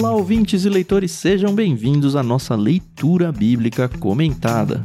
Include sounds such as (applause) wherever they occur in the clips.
Olá, ouvintes e leitores, sejam bem-vindos à nossa leitura bíblica comentada.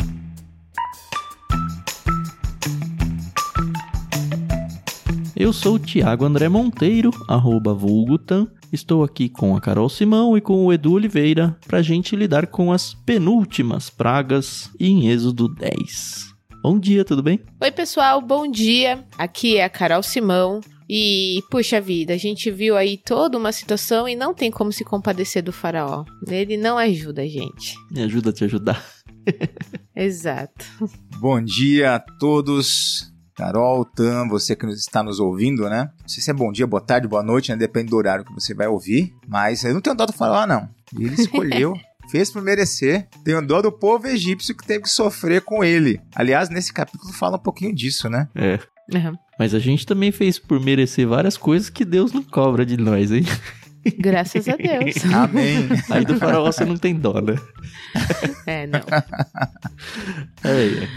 Eu sou Tiago André Monteiro, arroba Vulgutan. Estou aqui com a Carol Simão e com o Edu Oliveira para a gente lidar com as penúltimas pragas em Êxodo 10. Bom dia, tudo bem? Oi, pessoal, bom dia. Aqui é a Carol Simão. E, puxa vida, a gente viu aí toda uma situação e não tem como se compadecer do faraó. Ele não ajuda a gente. Me ajuda a te ajudar. (laughs) Exato. Bom dia a todos. Carol, Tam, você que está nos ouvindo, né? Não sei se é bom dia, boa tarde, boa noite, né? Depende do horário que você vai ouvir. Mas eu não tenho dó do faraó, não. Ele escolheu (laughs) fez por merecer. Tenho dó do povo egípcio que teve que sofrer com ele. Aliás, nesse capítulo fala um pouquinho disso, né? É. Uhum. Mas a gente também fez por merecer várias coisas que Deus não cobra de nós, hein? (laughs) Graças a Deus. (laughs) Amém. Aí do faraó você não tem dó, né? (laughs) É, não. É, é.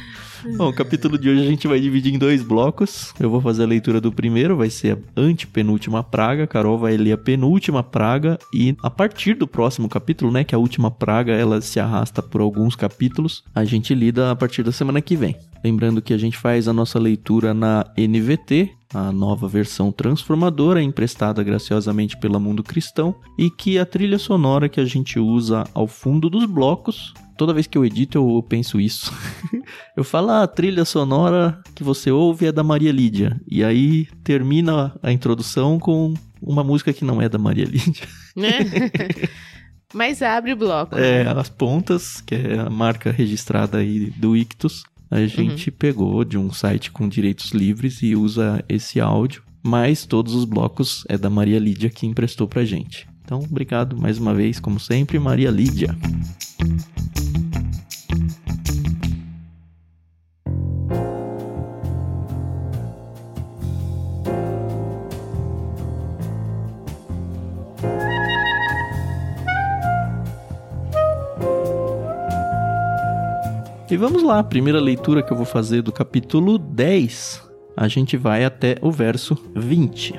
Bom, o capítulo de hoje a gente vai dividir em dois blocos. Eu vou fazer a leitura do primeiro, vai ser a antepenúltima praga. A Carol vai ler a penúltima praga. E a partir do próximo capítulo, né, que é a última praga, ela se arrasta por alguns capítulos, a gente lida a partir da semana que vem. Lembrando que a gente faz a nossa leitura na NVT, a nova versão transformadora emprestada graciosamente pela Mundo Cristão, e que a trilha sonora que a gente usa ao fundo dos blocos toda vez que eu edito eu penso isso. (laughs) eu falo, ah, a trilha sonora que você ouve é da Maria Lídia. E aí termina a introdução com uma música que não é da Maria Lídia. (laughs) Mas abre o bloco. É, né? as pontas, que é a marca registrada aí do Ictus, a gente uhum. pegou de um site com direitos livres e usa esse áudio. Mas todos os blocos é da Maria Lídia que emprestou pra gente. Então, obrigado mais uma vez, como sempre, Maria Lídia. E vamos lá, primeira leitura que eu vou fazer do capítulo 10. A gente vai até o verso 20.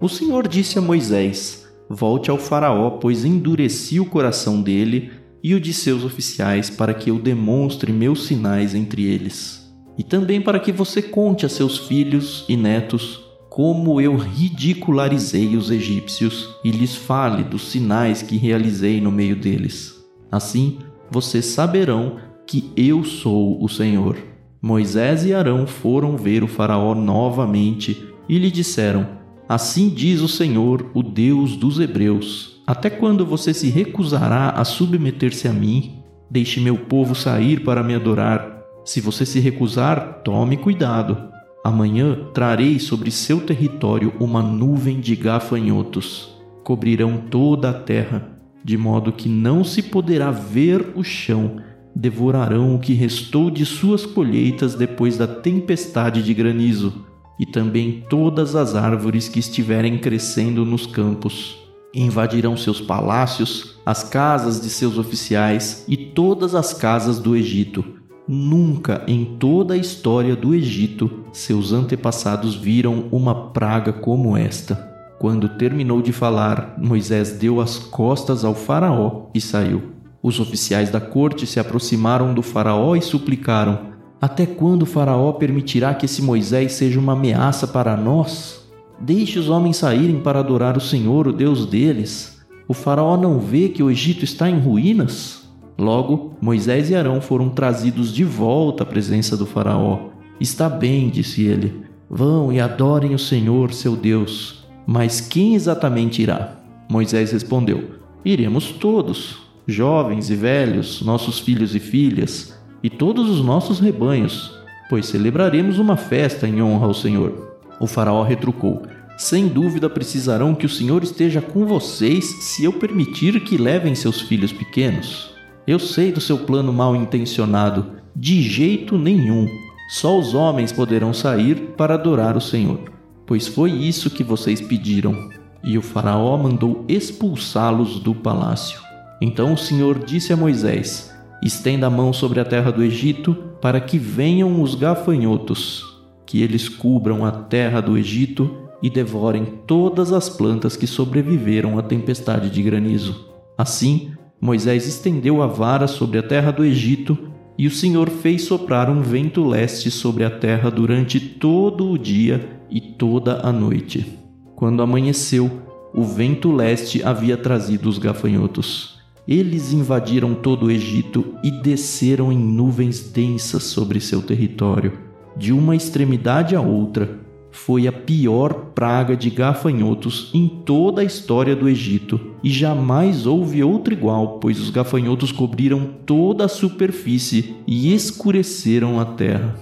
O Senhor disse a Moisés: Volte ao Faraó, pois endureci o coração dele e o de seus oficiais, para que eu demonstre meus sinais entre eles. E também para que você conte a seus filhos e netos como eu ridicularizei os egípcios e lhes fale dos sinais que realizei no meio deles. Assim, vocês saberão que eu sou o Senhor. Moisés e Arão foram ver o Faraó novamente e lhe disseram: Assim diz o Senhor, o Deus dos Hebreus: Até quando você se recusará a submeter-se a mim? Deixe meu povo sair para me adorar. Se você se recusar, tome cuidado. Amanhã trarei sobre seu território uma nuvem de gafanhotos. Cobrirão toda a terra, de modo que não se poderá ver o chão. Devorarão o que restou de suas colheitas depois da tempestade de granizo e também todas as árvores que estiverem crescendo nos campos. Invadirão seus palácios, as casas de seus oficiais e todas as casas do Egito. Nunca em toda a história do Egito seus antepassados viram uma praga como esta. Quando terminou de falar, Moisés deu as costas ao Faraó e saiu. Os oficiais da corte se aproximaram do Faraó e suplicaram: até quando o Faraó permitirá que esse Moisés seja uma ameaça para nós? Deixe os homens saírem para adorar o Senhor, o Deus deles. O Faraó não vê que o Egito está em ruínas? Logo, Moisés e Arão foram trazidos de volta à presença do Faraó. Está bem, disse ele. Vão e adorem o Senhor, seu Deus. Mas quem exatamente irá? Moisés respondeu: Iremos todos, jovens e velhos, nossos filhos e filhas e todos os nossos rebanhos, pois celebraremos uma festa em honra ao Senhor. O Faraó retrucou: Sem dúvida precisarão que o Senhor esteja com vocês se eu permitir que levem seus filhos pequenos. Eu sei do seu plano mal intencionado. De jeito nenhum. Só os homens poderão sair para adorar o Senhor, pois foi isso que vocês pediram. E o Faraó mandou expulsá-los do palácio. Então o Senhor disse a Moisés: Estenda a mão sobre a terra do Egito, para que venham os gafanhotos. que eles cubram a terra do Egito e devorem todas as plantas que sobreviveram à tempestade de granizo. Assim, Moisés estendeu a vara sobre a terra do Egito e o Senhor fez soprar um vento leste sobre a terra durante todo o dia e toda a noite. Quando amanheceu, o vento leste havia trazido os gafanhotos. Eles invadiram todo o Egito e desceram em nuvens densas sobre seu território, de uma extremidade à outra, foi a pior praga de gafanhotos em toda a história do Egito, e jamais houve outra igual, pois os gafanhotos cobriram toda a superfície e escureceram a terra.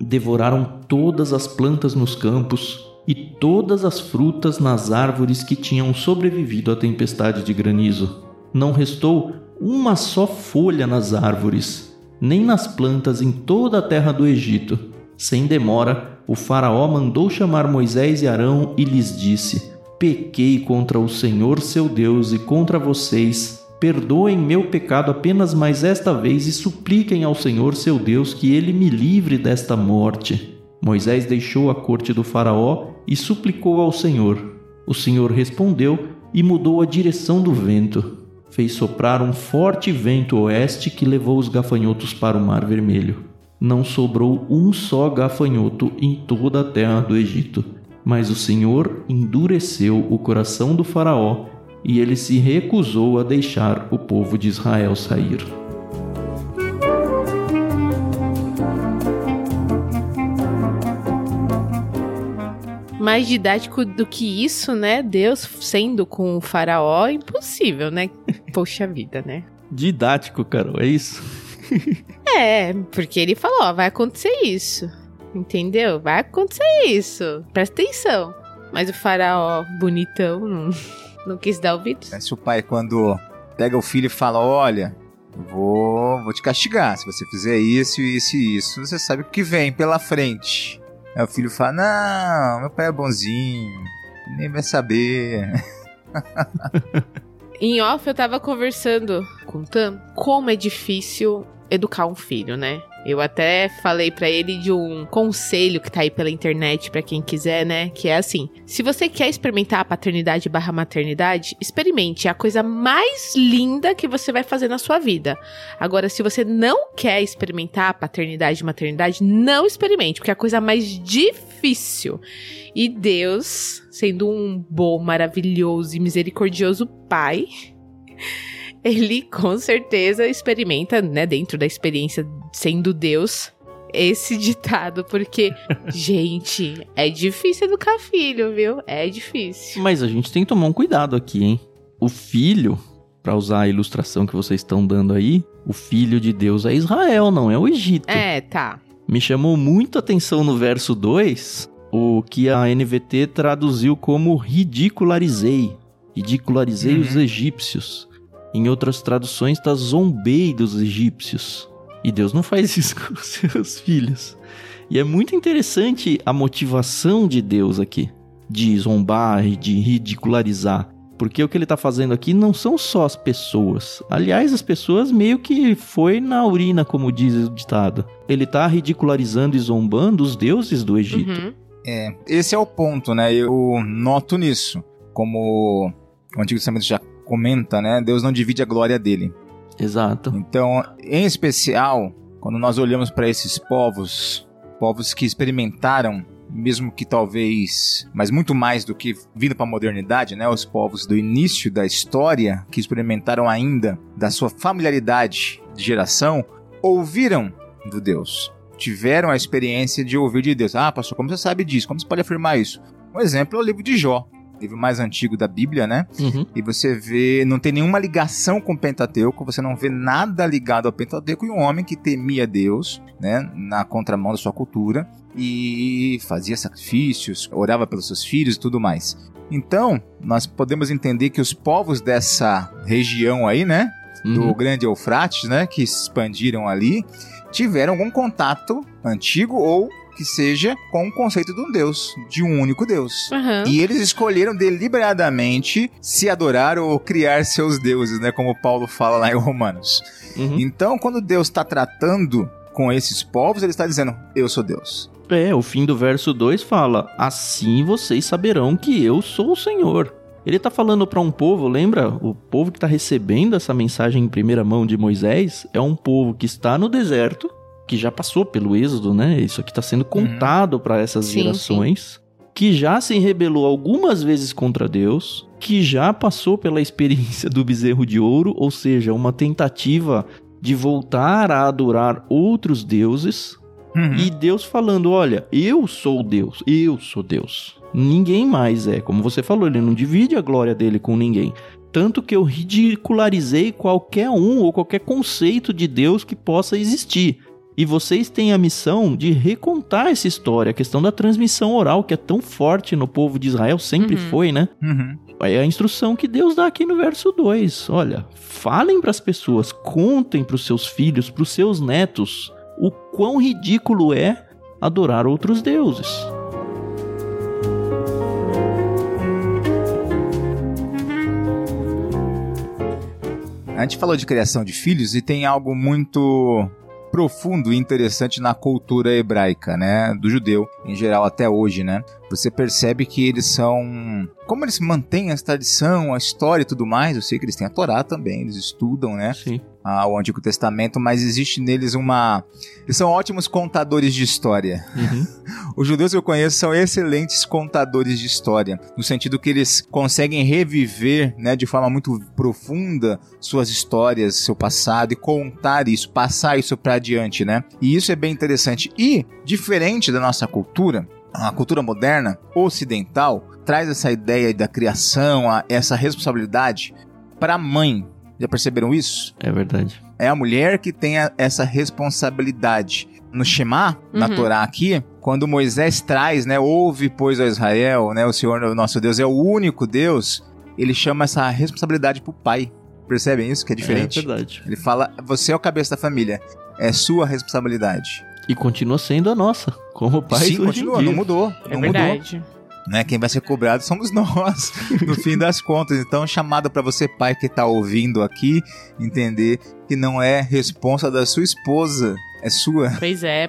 Devoraram todas as plantas nos campos e todas as frutas nas árvores que tinham sobrevivido à tempestade de granizo. Não restou uma só folha nas árvores, nem nas plantas em toda a terra do Egito. Sem demora, o Faraó mandou chamar Moisés e Arão e lhes disse: Pequei contra o Senhor seu Deus e contra vocês. Perdoem meu pecado apenas mais esta vez e supliquem ao Senhor seu Deus que ele me livre desta morte. Moisés deixou a corte do Faraó e suplicou ao Senhor. O Senhor respondeu e mudou a direção do vento. Fez soprar um forte vento oeste que levou os gafanhotos para o Mar Vermelho não sobrou um só gafanhoto em toda a terra do Egito. Mas o Senhor endureceu o coração do Faraó e ele se recusou a deixar o povo de Israel sair. Mais didático do que isso, né? Deus sendo com o faraó, impossível, né? (laughs) Poxa vida, né? Didático, Carol, é isso? (laughs) É, porque ele falou, ó, vai acontecer isso. Entendeu? Vai acontecer isso. Presta atenção. Mas o faraó bonitão não, (laughs) não quis dar ouvidos. Se o pai, quando pega o filho e fala: Olha, vou, vou te castigar. Se você fizer isso, isso e isso, você sabe o que vem pela frente. Aí o filho fala: Não, meu pai é bonzinho, nem vai saber. (laughs) em off, eu tava conversando com o Tam como é difícil educar um filho, né? Eu até falei para ele de um conselho que tá aí pela internet para quem quiser, né? Que é assim: se você quer experimentar a paternidade barra maternidade, experimente. É a coisa mais linda que você vai fazer na sua vida. Agora, se você não quer experimentar a paternidade e maternidade, não experimente, porque é a coisa mais difícil. E Deus, sendo um bom, maravilhoso e misericordioso pai ele com certeza experimenta, né, dentro da experiência sendo Deus, esse (laughs) ditado, porque, gente, é difícil educar filho, viu? É difícil. Mas a gente tem que tomar um cuidado aqui, hein? O filho, para usar a ilustração que vocês estão dando aí, o filho de Deus é Israel, não é o Egito. É, tá. Me chamou muito a atenção no verso 2 o que a NVT traduziu como ridicularizei. Ridicularizei uhum. os egípcios. Em outras traduções está zombei dos egípcios. E Deus não faz isso (laughs) com os seus filhos. E é muito interessante a motivação de Deus aqui, de zombar e de ridicularizar. Porque o que ele está fazendo aqui não são só as pessoas. Aliás, as pessoas meio que foi na urina, como diz o ditado. Ele está ridicularizando e zombando os deuses do Egito. Uhum. É, esse é o ponto, né? Eu noto nisso. Como o Antigo Testamento já comenta, né? Deus não divide a glória dele. Exato. Então, em especial, quando nós olhamos para esses povos, povos que experimentaram, mesmo que talvez, mas muito mais do que vindo para a modernidade, né? Os povos do início da história, que experimentaram ainda da sua familiaridade de geração, ouviram do Deus. Tiveram a experiência de ouvir de Deus. Ah, pastor, como você sabe disso? Como você pode afirmar isso? Um exemplo é o livro de Jó livro mais antigo da Bíblia, né? Uhum. E você vê, não tem nenhuma ligação com o Pentateuco, você não vê nada ligado ao Pentateuco e um homem que temia Deus, né? Na contramão da sua cultura e fazia sacrifícios, orava pelos seus filhos e tudo mais. Então, nós podemos entender que os povos dessa região aí, né? Do uhum. Grande Eufrates, né? Que se expandiram ali, tiveram algum contato antigo ou que seja com o conceito de um Deus, de um único Deus. Uhum. E eles escolheram deliberadamente se adorar ou criar seus deuses, né? Como Paulo fala lá em Romanos. Uhum. Então, quando Deus está tratando com esses povos, ele está dizendo: Eu sou Deus. É, o fim do verso 2 fala: Assim vocês saberão que eu sou o Senhor. Ele tá falando para um povo, lembra? O povo que tá recebendo essa mensagem em primeira mão de Moisés é um povo que está no deserto, que já passou pelo êxodo, né? Isso aqui tá sendo contado para essas Sim, gerações, que já se rebelou algumas vezes contra Deus, que já passou pela experiência do bezerro de ouro, ou seja, uma tentativa de voltar a adorar outros deuses, Uhum. e Deus falando: Olha, eu sou Deus, eu sou Deus. Ninguém mais é. Como você falou, ele não divide a glória dele com ninguém. Tanto que eu ridicularizei qualquer um ou qualquer conceito de Deus que possa existir. E vocês têm a missão de recontar essa história, a questão da transmissão oral, que é tão forte no povo de Israel, sempre Uhum. foi, né? Uhum. É a instrução que Deus dá aqui no verso 2. Olha, falem para as pessoas, contem para os seus filhos, para os seus netos, o quão ridículo é adorar outros deuses. A gente falou de criação de filhos e tem algo muito profundo e interessante na cultura hebraica, né, do judeu em geral até hoje, né? Você percebe que eles são, como eles mantêm a tradição, a história e tudo mais. Eu sei que eles têm a Torá também, eles estudam, né, Sim. Ah, o Antigo Testamento, mas existe neles uma, eles são ótimos contadores de história. Uhum. (laughs) Os judeus que eu conheço são excelentes contadores de história, no sentido que eles conseguem reviver, né, de forma muito profunda suas histórias, seu passado e contar isso, passar isso para adiante, né? E isso é bem interessante. E diferente da nossa cultura, a cultura moderna ocidental traz essa ideia da criação, essa responsabilidade para a mãe. Já perceberam isso? É verdade. é a mulher que tem a- essa responsabilidade. No Shema, na Uhum. Torá aqui, quando Moisés traz, né, ouve pois a Israel, né, o Senhor, o nosso Deus é o único Deus, ele chama essa responsabilidade pro pai. Percebem isso que é diferente? É verdade. ele fala, você é o cabeça da família, é sua responsabilidade. E continua sendo a nossa, como pai Sim, continua, dia. não mudou, É não mudou. Né? Quem vai ser cobrado somos (laughs) nós, no fim das contas. Então, chamada para você, pai que tá ouvindo aqui, entender que não é responsa da sua esposa, é sua. Pois é.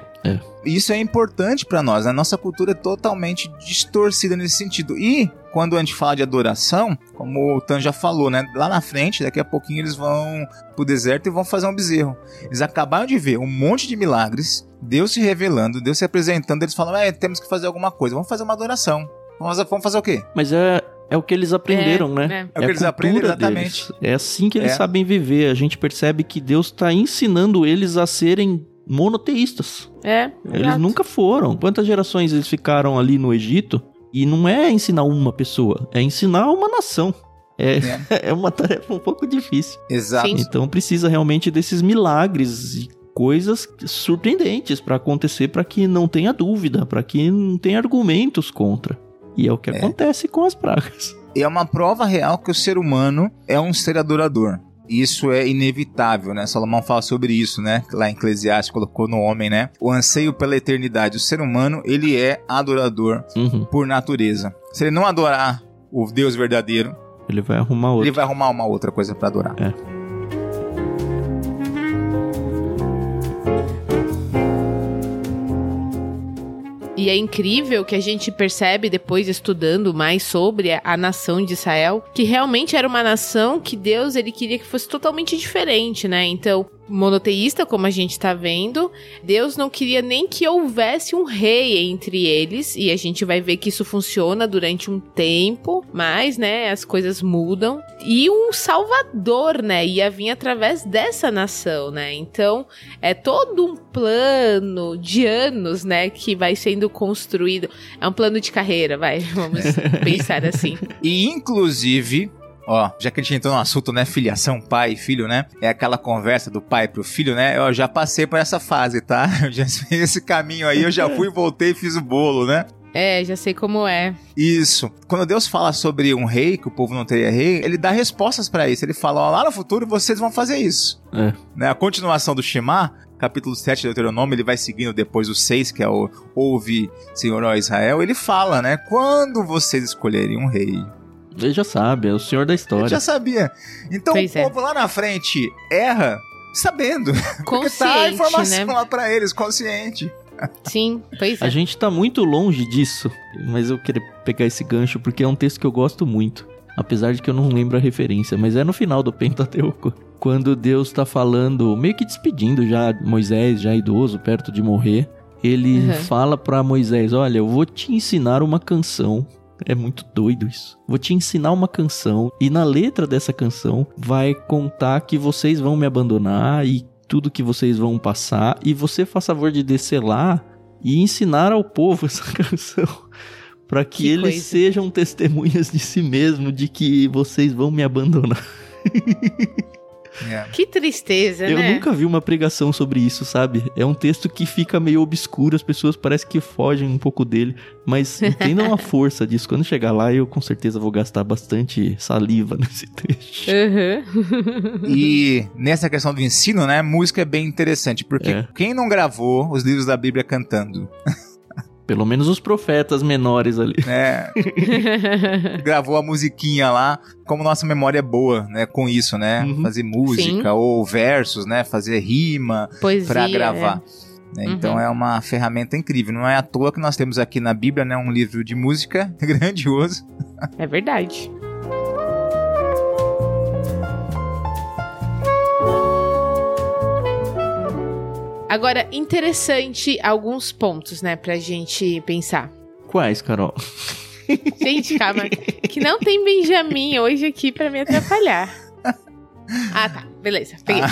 Isso é importante para nós. A nossa cultura é totalmente distorcida nesse sentido. E quando a gente fala de adoração, como o Tan já falou, né? Lá na frente, daqui a pouquinho eles vão pro deserto e vão fazer um bezerro. Eles acabaram de ver um monte de milagres, Deus se revelando, Deus se apresentando. Eles falam: é, temos que fazer alguma coisa, vamos fazer uma adoração. Vamos, vamos fazer o quê? Mas é, é o que eles aprenderam, né? né? É o que a eles aprendem, cultura exatamente. deles. É assim que eles É. sabem viver. A gente percebe que Deus está ensinando eles a serem monoteístas. É. Eles exato. nunca foram. Quantas gerações eles ficaram ali no Egito? E não é ensinar uma pessoa, é ensinar uma nação. É, é (laughs) uma tarefa um pouco difícil. Exato. Sim. Então precisa realmente desses milagres e coisas surpreendentes para acontecer para que não tenha dúvida, para que não tenha argumentos contra. E é o que É. acontece com as pragas. E é uma prova real que o ser humano é um ser adorador. Isso é inevitável, né? Salomão fala sobre isso, né? Lá em Eclesiastes colocou no homem, né? O anseio pela eternidade. O ser humano, ele é adorador Uhum. por natureza. Se ele não adorar o Deus verdadeiro, Ele vai arrumar outro. ele vai arrumar uma outra coisa para adorar. E é incrível que a gente percebe depois estudando mais sobre a, nação de Israel, que realmente era uma nação que Deus ele queria que fosse totalmente diferente, né? Então, monoteísta, como a gente tá vendo, Deus não queria nem que houvesse um rei entre eles, e a gente vai ver que isso funciona durante um tempo, mas, né, as coisas mudam. E um salvador, né, ia vir através dessa nação, né? Então, é todo um plano de anos, né, que vai sendo construído. É um plano de carreira, vai, vamos (laughs) pensar assim. E inclusive, ó, já que a gente entrou no assunto, né, filiação, pai e filho, né? É aquela conversa do pai pro filho, né? Eu já passei por essa fase, tá? (laughs) Eu já fiz esse caminho aí, eu já fui, voltei e fiz o bolo, né? É, já sei como é. Isso. Quando Deus fala sobre um rei, que o povo não teria rei, ele dá respostas pra isso. Ele fala, ó, lá no futuro vocês vão fazer isso. É. Né? A continuação do Shema, capítulo 7 de Deuteronômio, ele vai seguindo depois o 6, que é o Ouve, Senhor, ó Israel. Ele fala, né? Quando vocês escolherem um rei, Ele já sabe, é o senhor da história. já sabia. Então Pois o é. povo lá na frente erra sabendo. (laughs) Porque tá a Consciente, informação né? lá pra eles, consciente. Sim, pois é. A gente tá muito longe disso, mas eu queria pegar esse gancho porque é um texto que eu gosto muito. Apesar de que eu não lembro a referência, mas é no final do Pentateuco. (laughs) Quando Deus tá falando, meio que despedindo já Moisés, já idoso, perto de morrer. Ele Uhum. fala pra Moisés: Olha, eu vou te ensinar uma canção. É muito doido isso. Vou te ensinar uma canção e na letra dessa canção vai contar que vocês vão me abandonar e tudo que vocês vão passar e você faz favor de descer lá e ensinar ao povo (laughs) essa canção para que, Que eles coisa. sejam testemunhas de si mesmo de que vocês vão me abandonar. (laughs) É. Que tristeza, Eu né? nunca vi uma pregação sobre isso, sabe? É um texto que fica meio obscuro, as pessoas parecem que fogem um pouco dele, mas (laughs) entendam a força disso. Quando chegar lá, eu com certeza vou gastar bastante saliva (laughs) nesse trecho. Uhum. E nessa questão do ensino, né, música é bem interessante, porque É. quem não gravou os livros da Bíblia cantando, Pelo menos os profetas menores ali. né, (laughs) gravou a musiquinha lá, como nossa memória é boa, né, com isso, né, Uhum. fazer música ou versos, né, fazer rima Poesia. pra gravar. né, Uhum. Então é uma ferramenta incrível. Não é à toa que nós temos aqui na Bíblia, né, um livro de música (laughs) grandioso. É, é verdade. Agora, interessante alguns pontos, né, pra gente pensar. Quais, Carol? Gente, calma, que não tem Benjamin hoje aqui pra me atrapalhar. (laughs) Ah, tá, beleza, peguei. (laughs)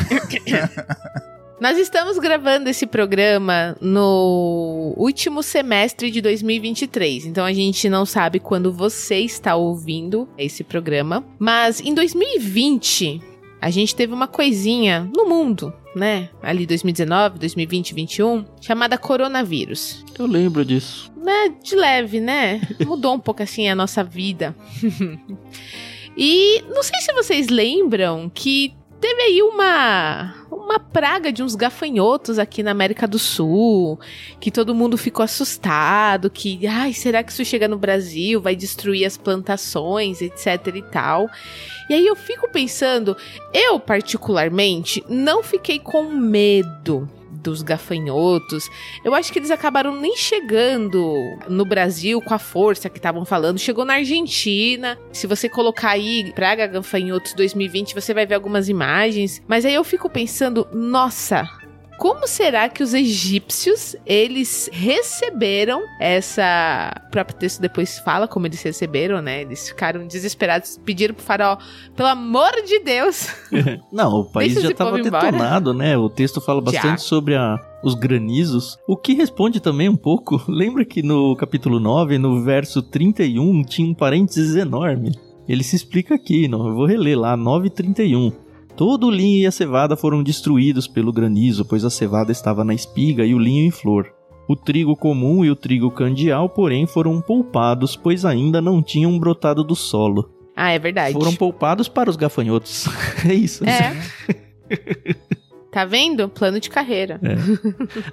(laughs) Nós estamos gravando esse programa no último semestre de 2023, então a gente não sabe quando você está ouvindo esse programa, mas em 2020 a gente teve uma coisinha no mundo, né? Ali 2019, 2020, 2021, chamada coronavírus Eu lembro disso. né, de leve, né? (laughs) Mudou um pouco assim a nossa vida. (laughs) e não sei se vocês lembram que teve aí uma uma praga de uns gafanhotos aqui na América do Sul, que todo mundo ficou assustado, que ai, será que isso chega no Brasil, vai destruir as plantações, etc e tal. E aí eu fico pensando, eu particularmente não fiquei com medo dos gafanhotos. Eu acho que eles acabaram nem chegando no Brasil com a força que estavam falando. Chegou na Argentina. Se você colocar aí Praga Gafanhotos 2020, você vai ver algumas imagens. Mas aí eu fico pensando, nossa. Como será que os egípcios eles receberam essa. O próprio texto depois fala como eles receberam, né? Eles ficaram desesperados, pediram pro faraó, pelo amor de Deus, (laughs) Não, o país já estava embora. detonado, né? O texto fala bastante Já. sobre a- os granizos, o que responde também um pouco. (laughs) Lembra que no capítulo 9, no verso 31, tinha um parênteses enorme. Ele se explica aqui, não, eu vou reler lá, 9:31. Todo o linho e a cevada foram destruídos pelo granizo, pois a cevada estava na espiga e o linho em flor. O trigo comum e o trigo candial, porém, foram poupados, pois ainda não tinham brotado do solo. Ah, é verdade. Foram poupados para os gafanhotos. (laughs) é isso. É. tá vendo? Plano de carreira.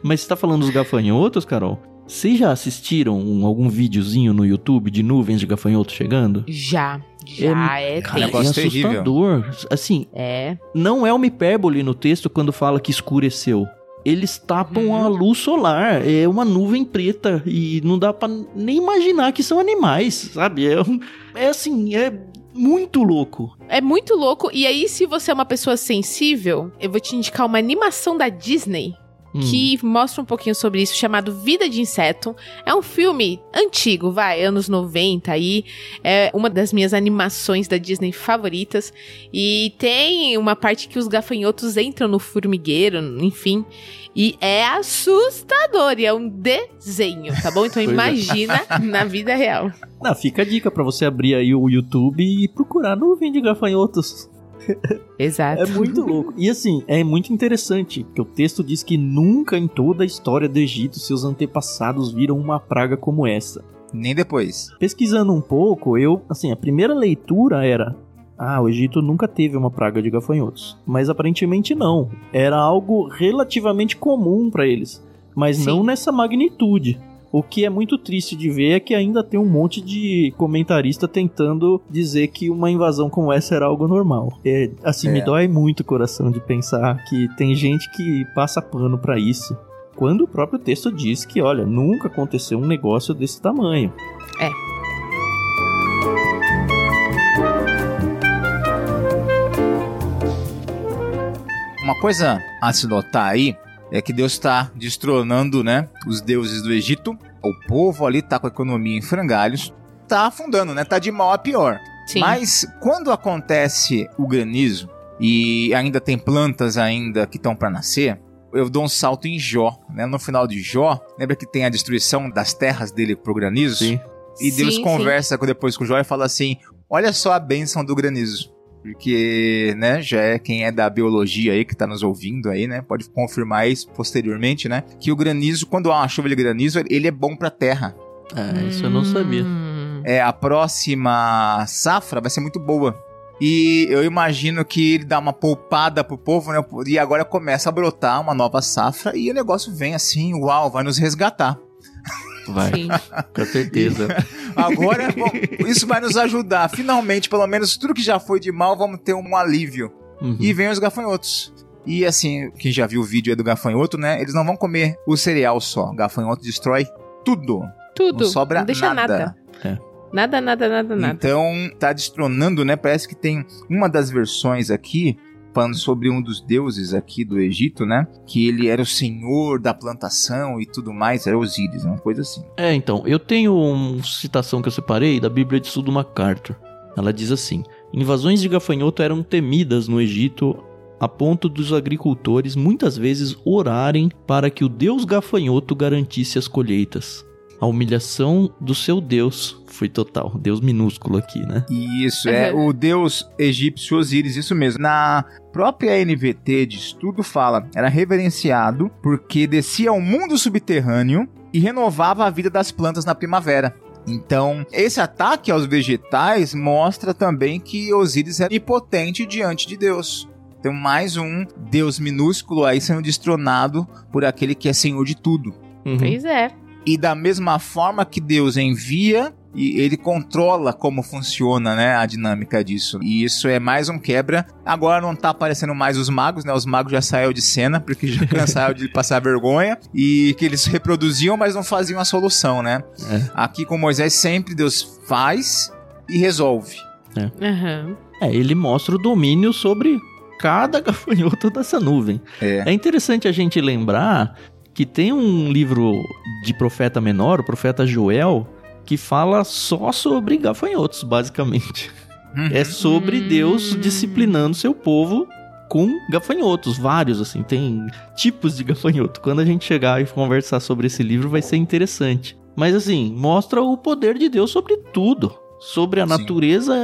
Mas você tá falando dos gafanhotos, Carol? Vocês já assistiram um- algum videozinho no YouTube de nuvens de gafanhotos chegando? Já. Já é, Cara, tenso. negócio é terrível. assustador. Assim, É. não é uma hipérbole no texto quando fala que escureceu. Eles tapam Uhum. a luz solar. É uma nuvem preta e não dá pra nem imaginar que são animais, sabe? É, é assim, é muito louco. É muito louco. E aí, se você é uma pessoa sensível, eu vou te indicar uma animação da Disney Hum. que mostra um pouquinho sobre isso, chamado Vida de Inseto. É um filme antigo, vai, anos 90 aí. É uma das minhas animações da Disney favoritas. E tem uma parte que os gafanhotos entram no formigueiro, enfim. E é assustador, e é um desenho, tá bom? Então (laughs) é. imagina na vida real. Ah, fica a dica pra você abrir aí o YouTube e procurar nuvem de gafanhotos. (laughs) Exato. É muito louco. E assim, é muito interessante, que o texto diz que nunca em toda a história do Egito seus antepassados viram uma praga como essa. Nem depois. Pesquisando um pouco, eu, assim, a primeira leitura era: ah, o Egito nunca teve uma praga de gafanhotos. Mas aparentemente não. Era algo relativamente comum para eles, mas Sim. não nessa magnitude. O que é muito triste de ver é que ainda tem um monte de comentarista tentando dizer que uma invasão como essa era algo normal. É, assim, me É. dói muito o coração de pensar que tem gente que passa pano pra isso. quando o próprio texto diz que, olha, nunca aconteceu um negócio desse tamanho. É. Uma coisa a se notar aí é que Deus está destronando, né, os deuses do Egito. O povo ali tá com a economia em frangalhos, tá afundando, né? Tá de mal a pior. Sim. Mas quando acontece o granizo e ainda tem plantas ainda que estão para nascer, eu dou um salto em Jó, né? No final de Jó, lembra que tem a destruição das terras dele pro granizo? Sim. E Deus Sim, conversa com- depois com Jó e fala assim: Olha só a bênção do granizo. Porque, né, já é quem é da biologia aí que tá nos ouvindo aí, né? Pode confirmar isso posteriormente, né? Que o granizo, quando há uma chuva de granizo, ele é bom pra terra. É, isso eu não sabia. Hum. É, a próxima safra vai ser muito boa. E eu imagino que ele dá uma poupada pro povo, né? E agora começa a brotar uma nova safra e o negócio vem assim, uau, vai nos resgatar. Vai, Sim. com certeza. (laughs) Agora, bom, isso vai nos ajudar. Finalmente, pelo menos, tudo que já foi de mal, vamos ter um alívio. Uhum. E vem os gafanhotos. E assim, quem já viu o vídeo aí do gafanhoto, né? Eles não vão comer o cereal só. O gafanhoto destrói tudo. Tudo. Não sobra Não deixa nada. nada. É. Nada, nada, nada, nada. Então, tá destronando, né? Parece que tem uma das versões aqui falando sobre um dos deuses aqui do Egito, né? Que ele era o senhor da plantação e tudo mais, era Osíris, uma coisa assim. É, então, eu tenho uma citação que eu separei da Bíblia de Estudo MacArthur. Ela diz assim: Invasões de gafanhoto eram temidas no Egito a ponto dos agricultores muitas vezes orarem para que o deus gafanhoto garantisse as colheitas. A humilhação do seu deus foi total. Deus minúsculo aqui, né? Isso, é o deus egípcio Osíris, isso mesmo. Na própria NVT de estudo fala, era reverenciado porque descia ao mundo subterrâneo e renovava a vida das plantas na primavera. Então, esse ataque aos vegetais mostra também que Osíris era impotente diante de Deus. Então, mais um deus minúsculo aí sendo destronado por aquele que é senhor de tudo. Uhum. Pois é. E da mesma forma que Deus envia, e ele controla como funciona, né, a dinâmica disso. E isso é mais um quebra. Agora não tá aparecendo mais os magos, né? Os magos já saíram de cena, porque já (laughs) cansaram de passar vergonha. E que eles reproduziam, mas não faziam a solução, né? É. Aqui com Moisés sempre Deus faz e resolve. Aham. É, ele mostra o domínio sobre cada (laughs) gafanhoto dessa nuvem. É. É interessante a gente lembrar que tem um livro de profeta menor, o profeta Joel, que fala só sobre gafanhotos, basicamente. É sobre Hum. Deus disciplinando seu povo com gafanhotos, vários assim, tem tipos de gafanhoto. Quando a gente chegar e conversar sobre esse livro vai ser interessante. Mas assim, mostra o poder de Deus sobre tudo, sobre a Sim. natureza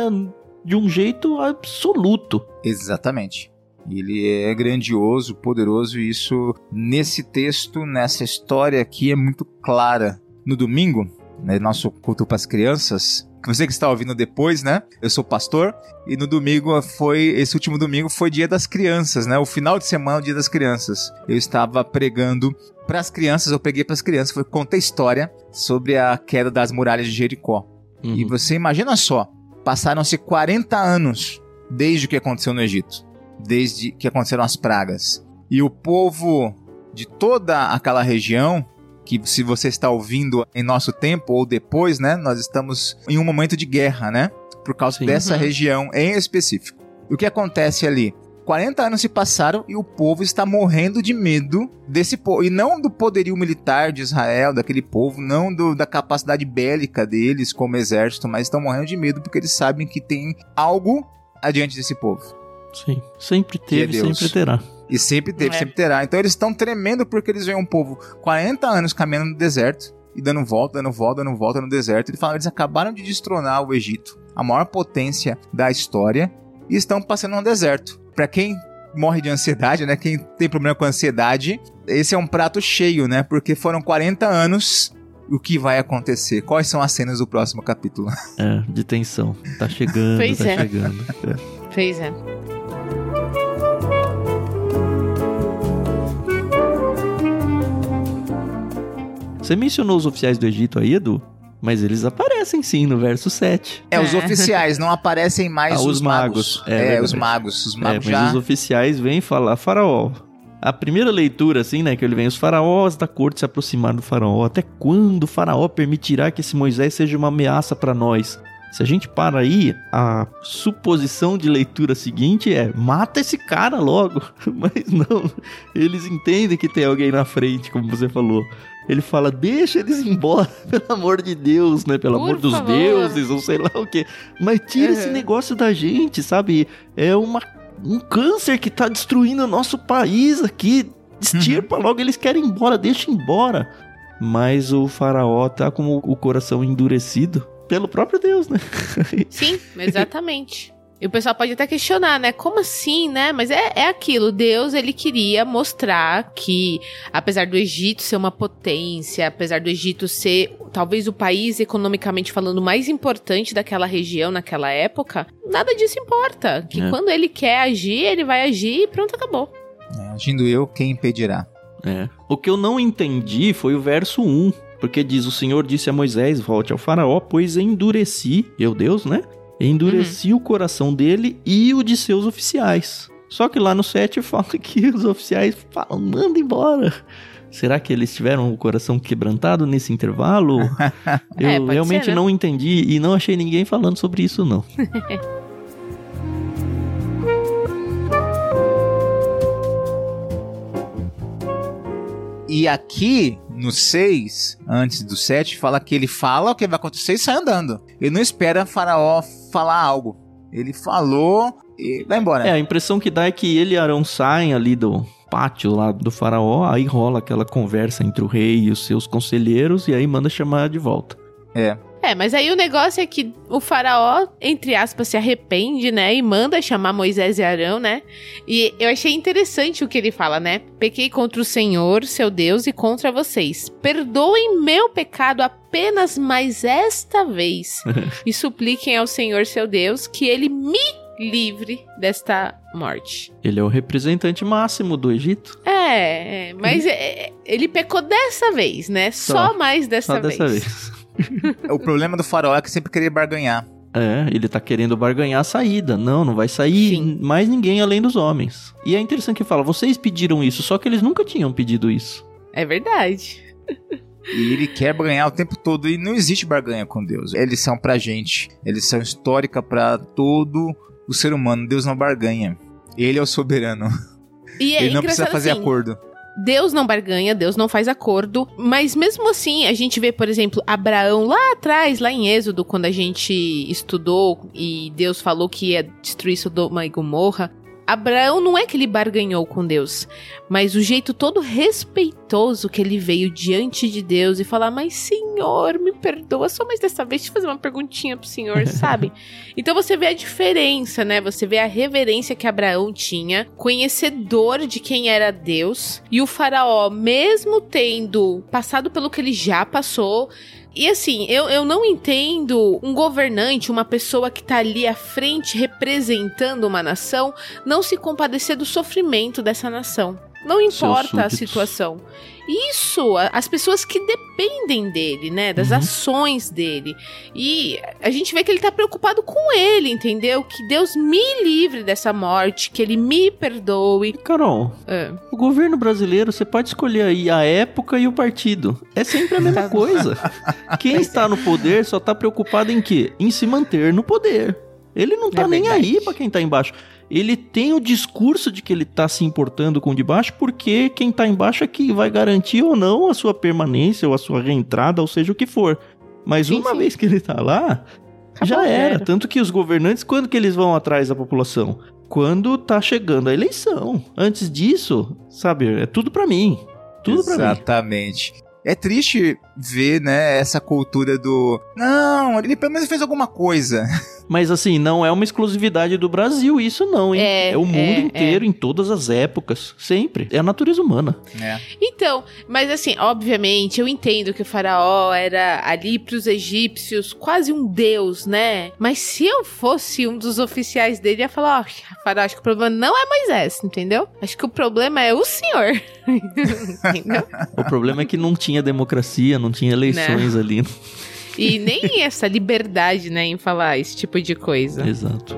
de um jeito absoluto. Exatamente. Ele é grandioso, poderoso, e isso nesse texto, nessa história aqui é muito clara. No domingo, né, nosso culto para as crianças, que você que está ouvindo depois, né? Eu sou pastor e no domingo foi esse último domingo foi Dia das Crianças, né? O final de semana, o Dia das Crianças. Eu estava pregando para as crianças, eu preguei para as crianças, foi contei história sobre a queda das muralhas de Jericó. E Uhum. você imagina só, passaram-se 40 anos desde o que aconteceu no Egito, desde que aconteceram as pragas. E o povo de toda aquela região, que se você está ouvindo em nosso tempo ou depois, né, nós estamos em um momento de guerra, né? Por causa Sim. dessa Uhum. região em específico. E o que acontece ali? 40 anos se passaram e o povo está morrendo de medo desse povo. E não do poderio militar de Israel, daquele povo, não do- da capacidade bélica deles como exército, mas estão morrendo de medo porque eles sabem que tem algo adiante desse povo. Sim, sempre teve, é sempre terá. E sempre teve, É. sempre terá. Então eles estão tremendo porque eles veem um povo 40 anos caminhando no deserto e dando volta, dando volta, dando volta no deserto. Eles falam, eles acabaram de destronar o Egito, a maior potência da história, e estão passando no deserto. Pra quem morre de ansiedade, né? Quem tem problema com ansiedade, esse é um prato cheio, né? Porque foram 40 anos. O que vai acontecer? Quais são as cenas do próximo capítulo? É, de tensão. Tá chegando, (laughs) Pois tá é. chegando. É. Pois é. Você mencionou os oficiais do Egito aí, Edu? Mas eles aparecem sim no verso 7. É, os É. oficiais não aparecem mais Ah, os, os magos. magos. É É, os magos. Os É, magos mas já. os oficiais vêm falar, faraó, A primeira leitura, assim, né, que ele vem, os faraós da corte se aproximaram do faraó. Até quando o faraó permitirá que esse Moisés seja uma ameaça para nós? Se a gente para aí, a suposição de leitura seguinte é: mata esse cara logo. (laughs) Mas não, eles entendem que tem alguém na frente, como você falou. Ele fala: deixa eles embora, (laughs) pelo amor de Deus, né? Pelo Por amor dos favor. deuses, ou sei lá o quê. Mas tira esse Uhum. negócio da gente, sabe? É uma, um câncer que tá destruindo o nosso país aqui. Estirpa logo, eles querem ir embora, deixa embora. Mas o faraó tá com o coração endurecido pelo próprio Deus, né? (laughs) Sim, exatamente. E o pessoal pode até questionar, né? Como assim, né? Mas é, é aquilo. Deus, ele queria mostrar que, apesar do Egito ser uma potência, apesar do Egito ser talvez o país economicamente falando mais importante daquela região naquela época, nada disso importa. Que É. quando ele quer agir, ele vai agir e pronto, acabou. É, agindo eu, quem impedirá? É. O que eu não entendi foi o verso 1. Porque diz: O Senhor disse a Moisés: Volte ao Faraó, pois endureci, eu Deus, né? Endureci o coração dele e o de seus oficiais. Só que lá no 7 fala (laughs) que os oficiais falam: manda embora. Será que eles tiveram o coração quebrantado nesse intervalo? (laughs) Eu É, realmente ser, né? não entendi e não achei ninguém falando sobre isso, não. (laughs) E aqui, no 6, antes do 7, fala que ele fala o que vai acontecer e sai andando. Ele não espera Faraó falar algo. Ele falou e vai embora. É, a impressão que dá é que ele e Arão saem ali do pátio lá do faraó, aí rola aquela conversa entre o rei e os seus conselheiros e aí manda chamar de volta. É. É, mas aí o negócio é que o faraó, entre aspas, se arrepende, né? E manda chamar Moisés e Arão, né? E eu achei interessante o que ele fala, né? Pequei contra o Senhor, seu Deus, e contra vocês. Perdoem meu pecado apenas mais esta vez. (laughs) e supliquem ao Senhor, seu Deus, que ele me livre desta morte. Ele é o representante máximo do Egito. É, é, mas é, ele pecou dessa vez, né? Só, Só. mais dessa Só vez. dessa vez. (laughs) O problema do Faraó é que sempre queria barganhar. É, ele tá querendo barganhar a saída. Não, não vai sair Sim. mais ninguém além dos homens. E é interessante que fala, vocês pediram isso, só que eles nunca tinham pedido isso. É verdade. E ele quer barganhar o tempo todo. E não existe barganha com Deus. Eles são pra gente. Eles são histórica pra todo o ser humano. Deus não barganha. Ele é o soberano. E é ele não precisa fazer assim, acordo. Deus não barganha, Deus não faz acordo, mas mesmo assim, a gente vê, por exemplo, Abraão lá atrás, lá em Êxodo, quando a gente estudou e Deus falou que ia destruir Sodoma e Gomorra. Abraão não é que ele barganhou com Deus, mas o jeito todo respeitoso que ele veio diante de Deus e falar: Mas Senhor, me perdoa só mais dessa vez, deixa eu fazer uma perguntinha pro Senhor, (laughs) sabe? Então você vê a diferença, né? Você vê a reverência que Abraão tinha, conhecedor de quem era Deus, e o Faraó, mesmo tendo passado pelo que ele já passou. E assim, eu, eu não entendo um governante, uma pessoa que tá ali à frente representando uma nação, não se compadecer do sofrimento dessa nação. Não importa a situação. Isso, as pessoas que dependem dele, né? Das Uhum. ações dele. E a gente vê que ele tá preocupado com ele, entendeu? Que Deus me livre dessa morte, que ele me perdoe. Carol, É. o governo brasileiro, você pode escolher aí a época e o partido. É sempre a mesma coisa. (laughs) Quem está no poder só tá preocupado em quê? Em se manter no poder. Ele não tá É nem aí pra quem tá embaixo. Ele tem o discurso de que ele tá se importando com o de baixo, porque quem tá embaixo é que vai garantir ou não a sua permanência ou a sua reentrada, ou seja o que for. Mas Sim, uma sim. vez que ele tá lá, Acabou, já era. era. Tanto que os governantes, quando que eles vão atrás da população? Quando tá chegando a eleição. Antes disso, sabe, é tudo pra mim. Tudo pra mim. Exatamente. É triste ver, né, essa cultura do. Não, ele pelo menos fez alguma coisa. (laughs) Mas assim, não é uma exclusividade do Brasil, isso não, hein? É, o mundo é, inteiro, em todas as épocas, sempre. É a natureza humana. né? Então, mas assim, obviamente, eu entendo que o faraó era ali pros egípcios quase um deus, né? Mas se eu fosse um dos oficiais dele, ia falar, ó, faraó, acho que o problema não é Moisés, entendeu? Acho que o problema é o senhor. (laughs) entendeu? O problema é que não tinha democracia, não tinha eleições ali. (laughs) E nem essa liberdade, né, em falar esse tipo de coisa. Exato.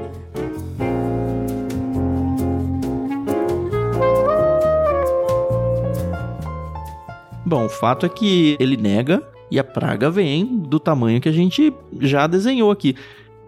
Bom, o fato é que ele nega e a praga vem do tamanho que a gente já desenhou aqui.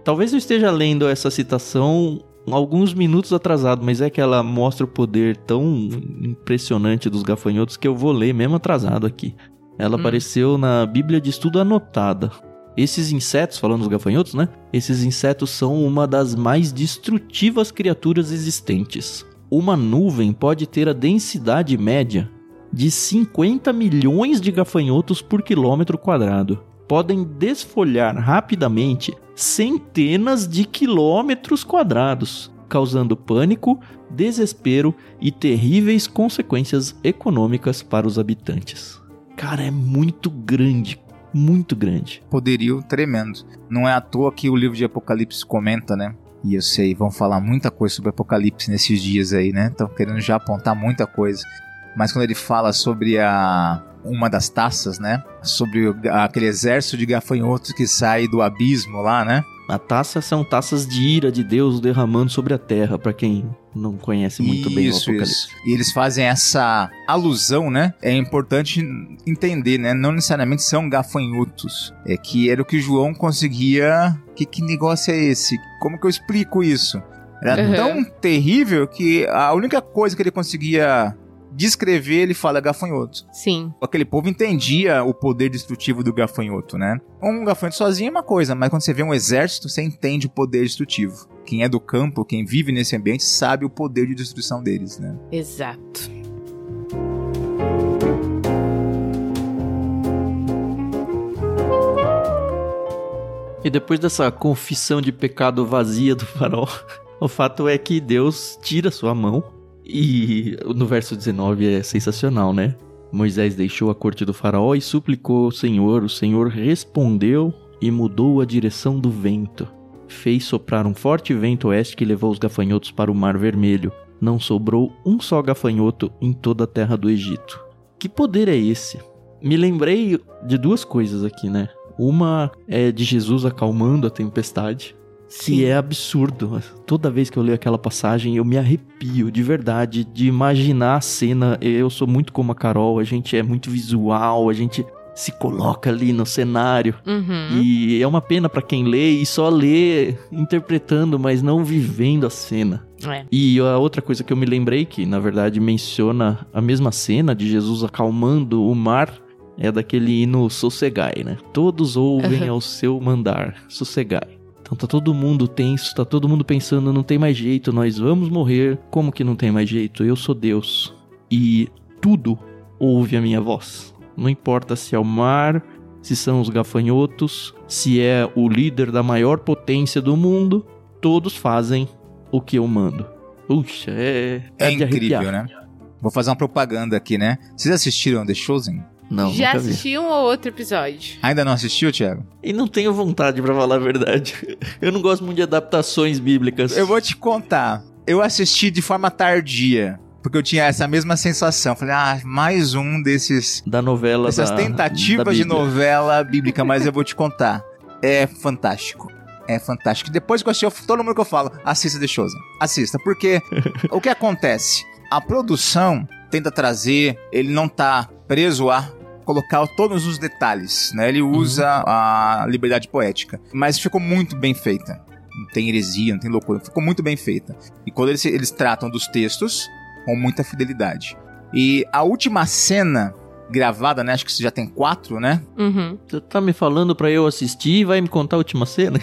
Talvez eu esteja lendo essa citação alguns minutos atrasado, mas é que ela mostra o poder tão impressionante dos gafanhotos que eu vou ler mesmo atrasado aqui. Ela Hum. apareceu na Bíblia de Estudo Anotada. Esses insetos, falando dos gafanhotos, né? Esses insetos são uma das mais destrutivas criaturas existentes. Uma nuvem pode ter a densidade média de 50 milhões de gafanhotos por quilômetro quadrado. Podem desfolhar rapidamente centenas de quilômetros quadrados, causando pânico, desespero e terríveis consequências econômicas para os habitantes. Cara, é muito grande, muito grande. Poderio tremendo. Não é à toa que o livro de Apocalipse comenta, né? E eu sei, vão falar muita coisa sobre Apocalipse nesses dias aí, né? Estão querendo já apontar muita coisa. Mas quando ele fala sobre a uma das taças, né? Sobre aquele exército de gafanhotos que sai do abismo lá, né? A taça são taças de ira de Deus derramando sobre a terra, para quem não conhece muito bem o Isso, Apocalipse. isso. E eles fazem essa alusão, né? É importante entender, né? Não necessariamente são gafanhotos. É que era o que João conseguia. Que, que negócio é esse? Como que eu explico isso? Era Uhum. tão terrível que a única coisa que ele conseguia descrever, ele fala gafanhoto. Sim. Aquele povo entendia o poder destrutivo do gafanhoto, né? Um gafanhoto sozinho é uma coisa, mas quando você vê um exército, você entende o poder destrutivo. Quem é do campo, quem vive nesse ambiente, sabe o poder de destruição deles, né? Exato. E depois dessa confissão de pecado vazia do farol, (laughs) o fato é que Deus tira sua mão. E no verso 19 é sensacional, né? Moisés deixou a corte do faraó e suplicou ao Senhor. O Senhor respondeu e mudou a direção do vento. Fez soprar um forte vento oeste que levou os gafanhotos para o Mar Vermelho. Não sobrou um só gafanhoto em toda a terra do Egito. Que poder é esse? Me lembrei de duas coisas aqui, né? Uma é de Jesus acalmando a tempestade, que é absurdo. Toda vez que eu leio aquela passagem, eu me arrepio de verdade de imaginar a cena. Eu sou muito como a Carol, a gente é muito visual, a gente se coloca ali no cenário. Uhum. E é uma pena pra quem lê e só lê interpretando, mas não vivendo a cena. É. E a outra coisa que eu me lembrei, que na verdade menciona a mesma cena de Jesus acalmando o mar, é daquele hino Sossegai, né? Todos ouvem ao seu mandar, Sossegai. Então tá todo mundo tenso, tá todo mundo pensando, não tem mais jeito, nós vamos morrer. Como que não tem mais jeito? Eu sou Deus. E tudo ouve a minha voz. Não importa se é o mar, se são os gafanhotos, se é o líder da maior potência do mundo, todos fazem o que eu mando. Puxa, é. É, de incrível, né? Vou fazer uma propaganda aqui, né? Vocês assistiram The Chosen? Não, Já assisti um ou outro episódio. Ainda não assistiu, Thiago? E não tenho vontade, pra falar a verdade. (laughs) Eu não gosto muito de adaptações bíblicas. Eu vou te contar. Eu assisti de forma tardia. Porque eu tinha essa mesma sensação. Falei, ah, mais um desses. Da novela Essas tentativas da de novela (laughs) bíblica, mas eu vou te contar. É fantástico. É fantástico. Depois que eu assisti, todo mundo que eu falo, assista The Chosen. Assista, porque (laughs) o que acontece? A produção tenta trazer, ele não tá preso a colocar todos os detalhes, né? Ele usa a liberdade poética, mas ficou muito bem feita. Não tem heresia, não tem loucura, ficou muito bem feita. E quando eles, eles tratam dos textos com muita fidelidade. E a última cena gravada, né? Acho que já tem quatro, né? Uhum. Você tá me falando pra eu assistir e vai me contar a última cena?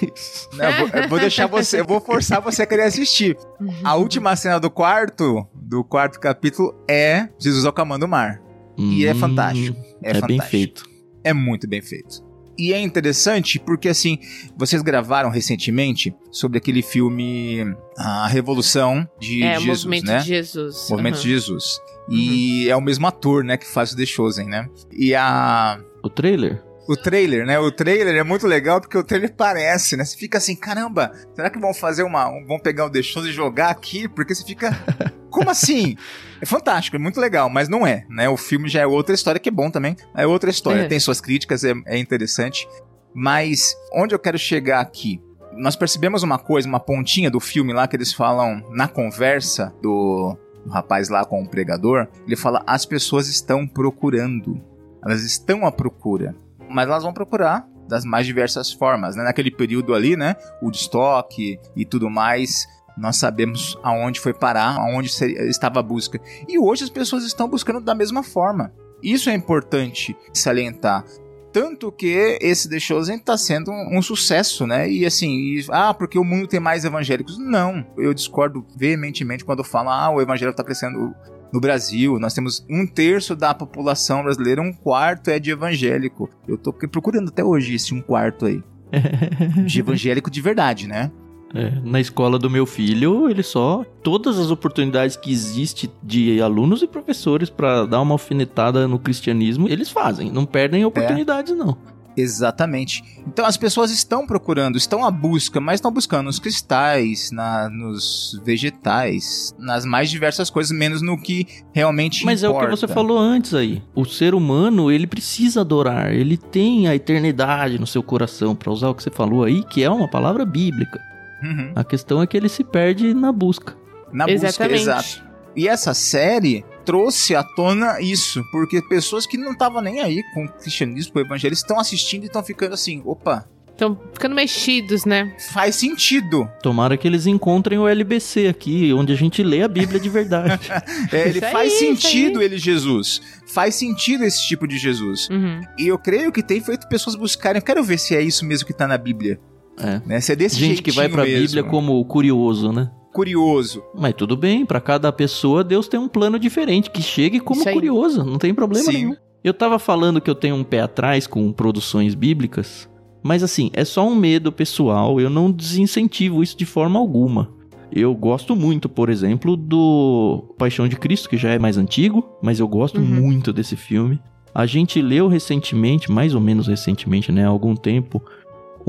Né, Eu vou, eu vou deixar você, eu vou forçar você a querer assistir. A última cena do quarto, do quarto capítulo é Jesus acalmando o mar. E é Hum, fantástico. É, É, fantástico. bem feito. É muito bem feito. E é interessante porque, assim, vocês gravaram recentemente sobre aquele filme A Revolução de é, o Jesus, movimento né? de Jesus. Movimento Uhum. de Jesus. E é o mesmo ator, né, que faz o The Chosen, né? E a... O trailer? O trailer, né? O trailer é muito legal porque o trailer parece, né? Você fica assim, caramba, será que vão fazer uma. vão pegar o The Chosen e jogar aqui? Porque você fica. (laughs) Como assim? É fantástico, é muito legal, mas não é, né? O filme já é outra história, que é bom também. É outra história, É. tem suas críticas, é, é interessante. Mas onde eu quero chegar aqui? Nós percebemos uma coisa, uma pontinha do filme lá que eles falam na conversa do, do rapaz lá com o pregador. Ele fala: as pessoas estão procurando. Elas estão à procura. Mas elas vão procurar das mais diversas formas, né? Naquele período ali, né? O estoque e tudo mais. Nós sabemos aonde foi parar, aonde estava a busca. E hoje as pessoas estão buscando da mesma forma. Isso é importante salientar. Tanto que esse The Chosen está sendo um, um, sucesso, né? E assim, e, ah, porque o mundo tem mais evangélicos. Não, eu discordo veementemente quando falam, ah, o evangelho está crescendo no Brasil. Nós temos um terço da população brasileira, um quarto é de evangélico. Eu tô procurando até hoje esse um quarto aí. (laughs) de evangélico de verdade, né? É, na escola do meu filho, ele só todas as oportunidades que existe de alunos e professores para dar uma alfinetada no cristianismo, eles fazem, não perdem oportunidades é. não. Exatamente. Então as pessoas estão procurando, estão à busca, mas estão buscando nos cristais, na, nos vegetais, nas mais diversas coisas, menos no que realmente Mas importa. é o que você falou antes aí. O ser humano, ele precisa adorar, ele tem a eternidade no seu coração, para usar o que você falou aí, que é uma palavra bíblica. Uhum. A questão é que ele se perde na busca. Na Exatamente. busca, exato. E essa série trouxe à tona isso, porque pessoas que não estavam nem aí com o cristianismo, com o evangelho, estão assistindo e estão ficando assim, opa, Estão ficando mexidos, né? Faz sentido. Tomara que eles encontrem o LBC aqui, onde a gente lê a Bíblia de verdade. (laughs) é, ele faz sentido, ele Jesus. Faz sentido esse tipo de Jesus. Uhum. E eu creio que tem feito pessoas buscarem. Eu quero ver se é isso mesmo que tá na Bíblia. É. Né? Se é desse Gente que vai pra mesmo. Bíblia como curioso, né? Curioso. Mas tudo bem, para cada pessoa Deus tem um plano diferente, que chegue como curioso, não tem problema Sim. nenhum. Eu tava falando que eu tenho um pé atrás com produções bíblicas, mas assim, é só um medo pessoal, eu não desincentivo isso de forma alguma. Eu gosto muito, por exemplo, do Paixão de Cristo, que já é mais antigo, mas eu gosto uhum. muito desse filme. A gente leu recentemente, mais ou menos recentemente, né, há algum tempo,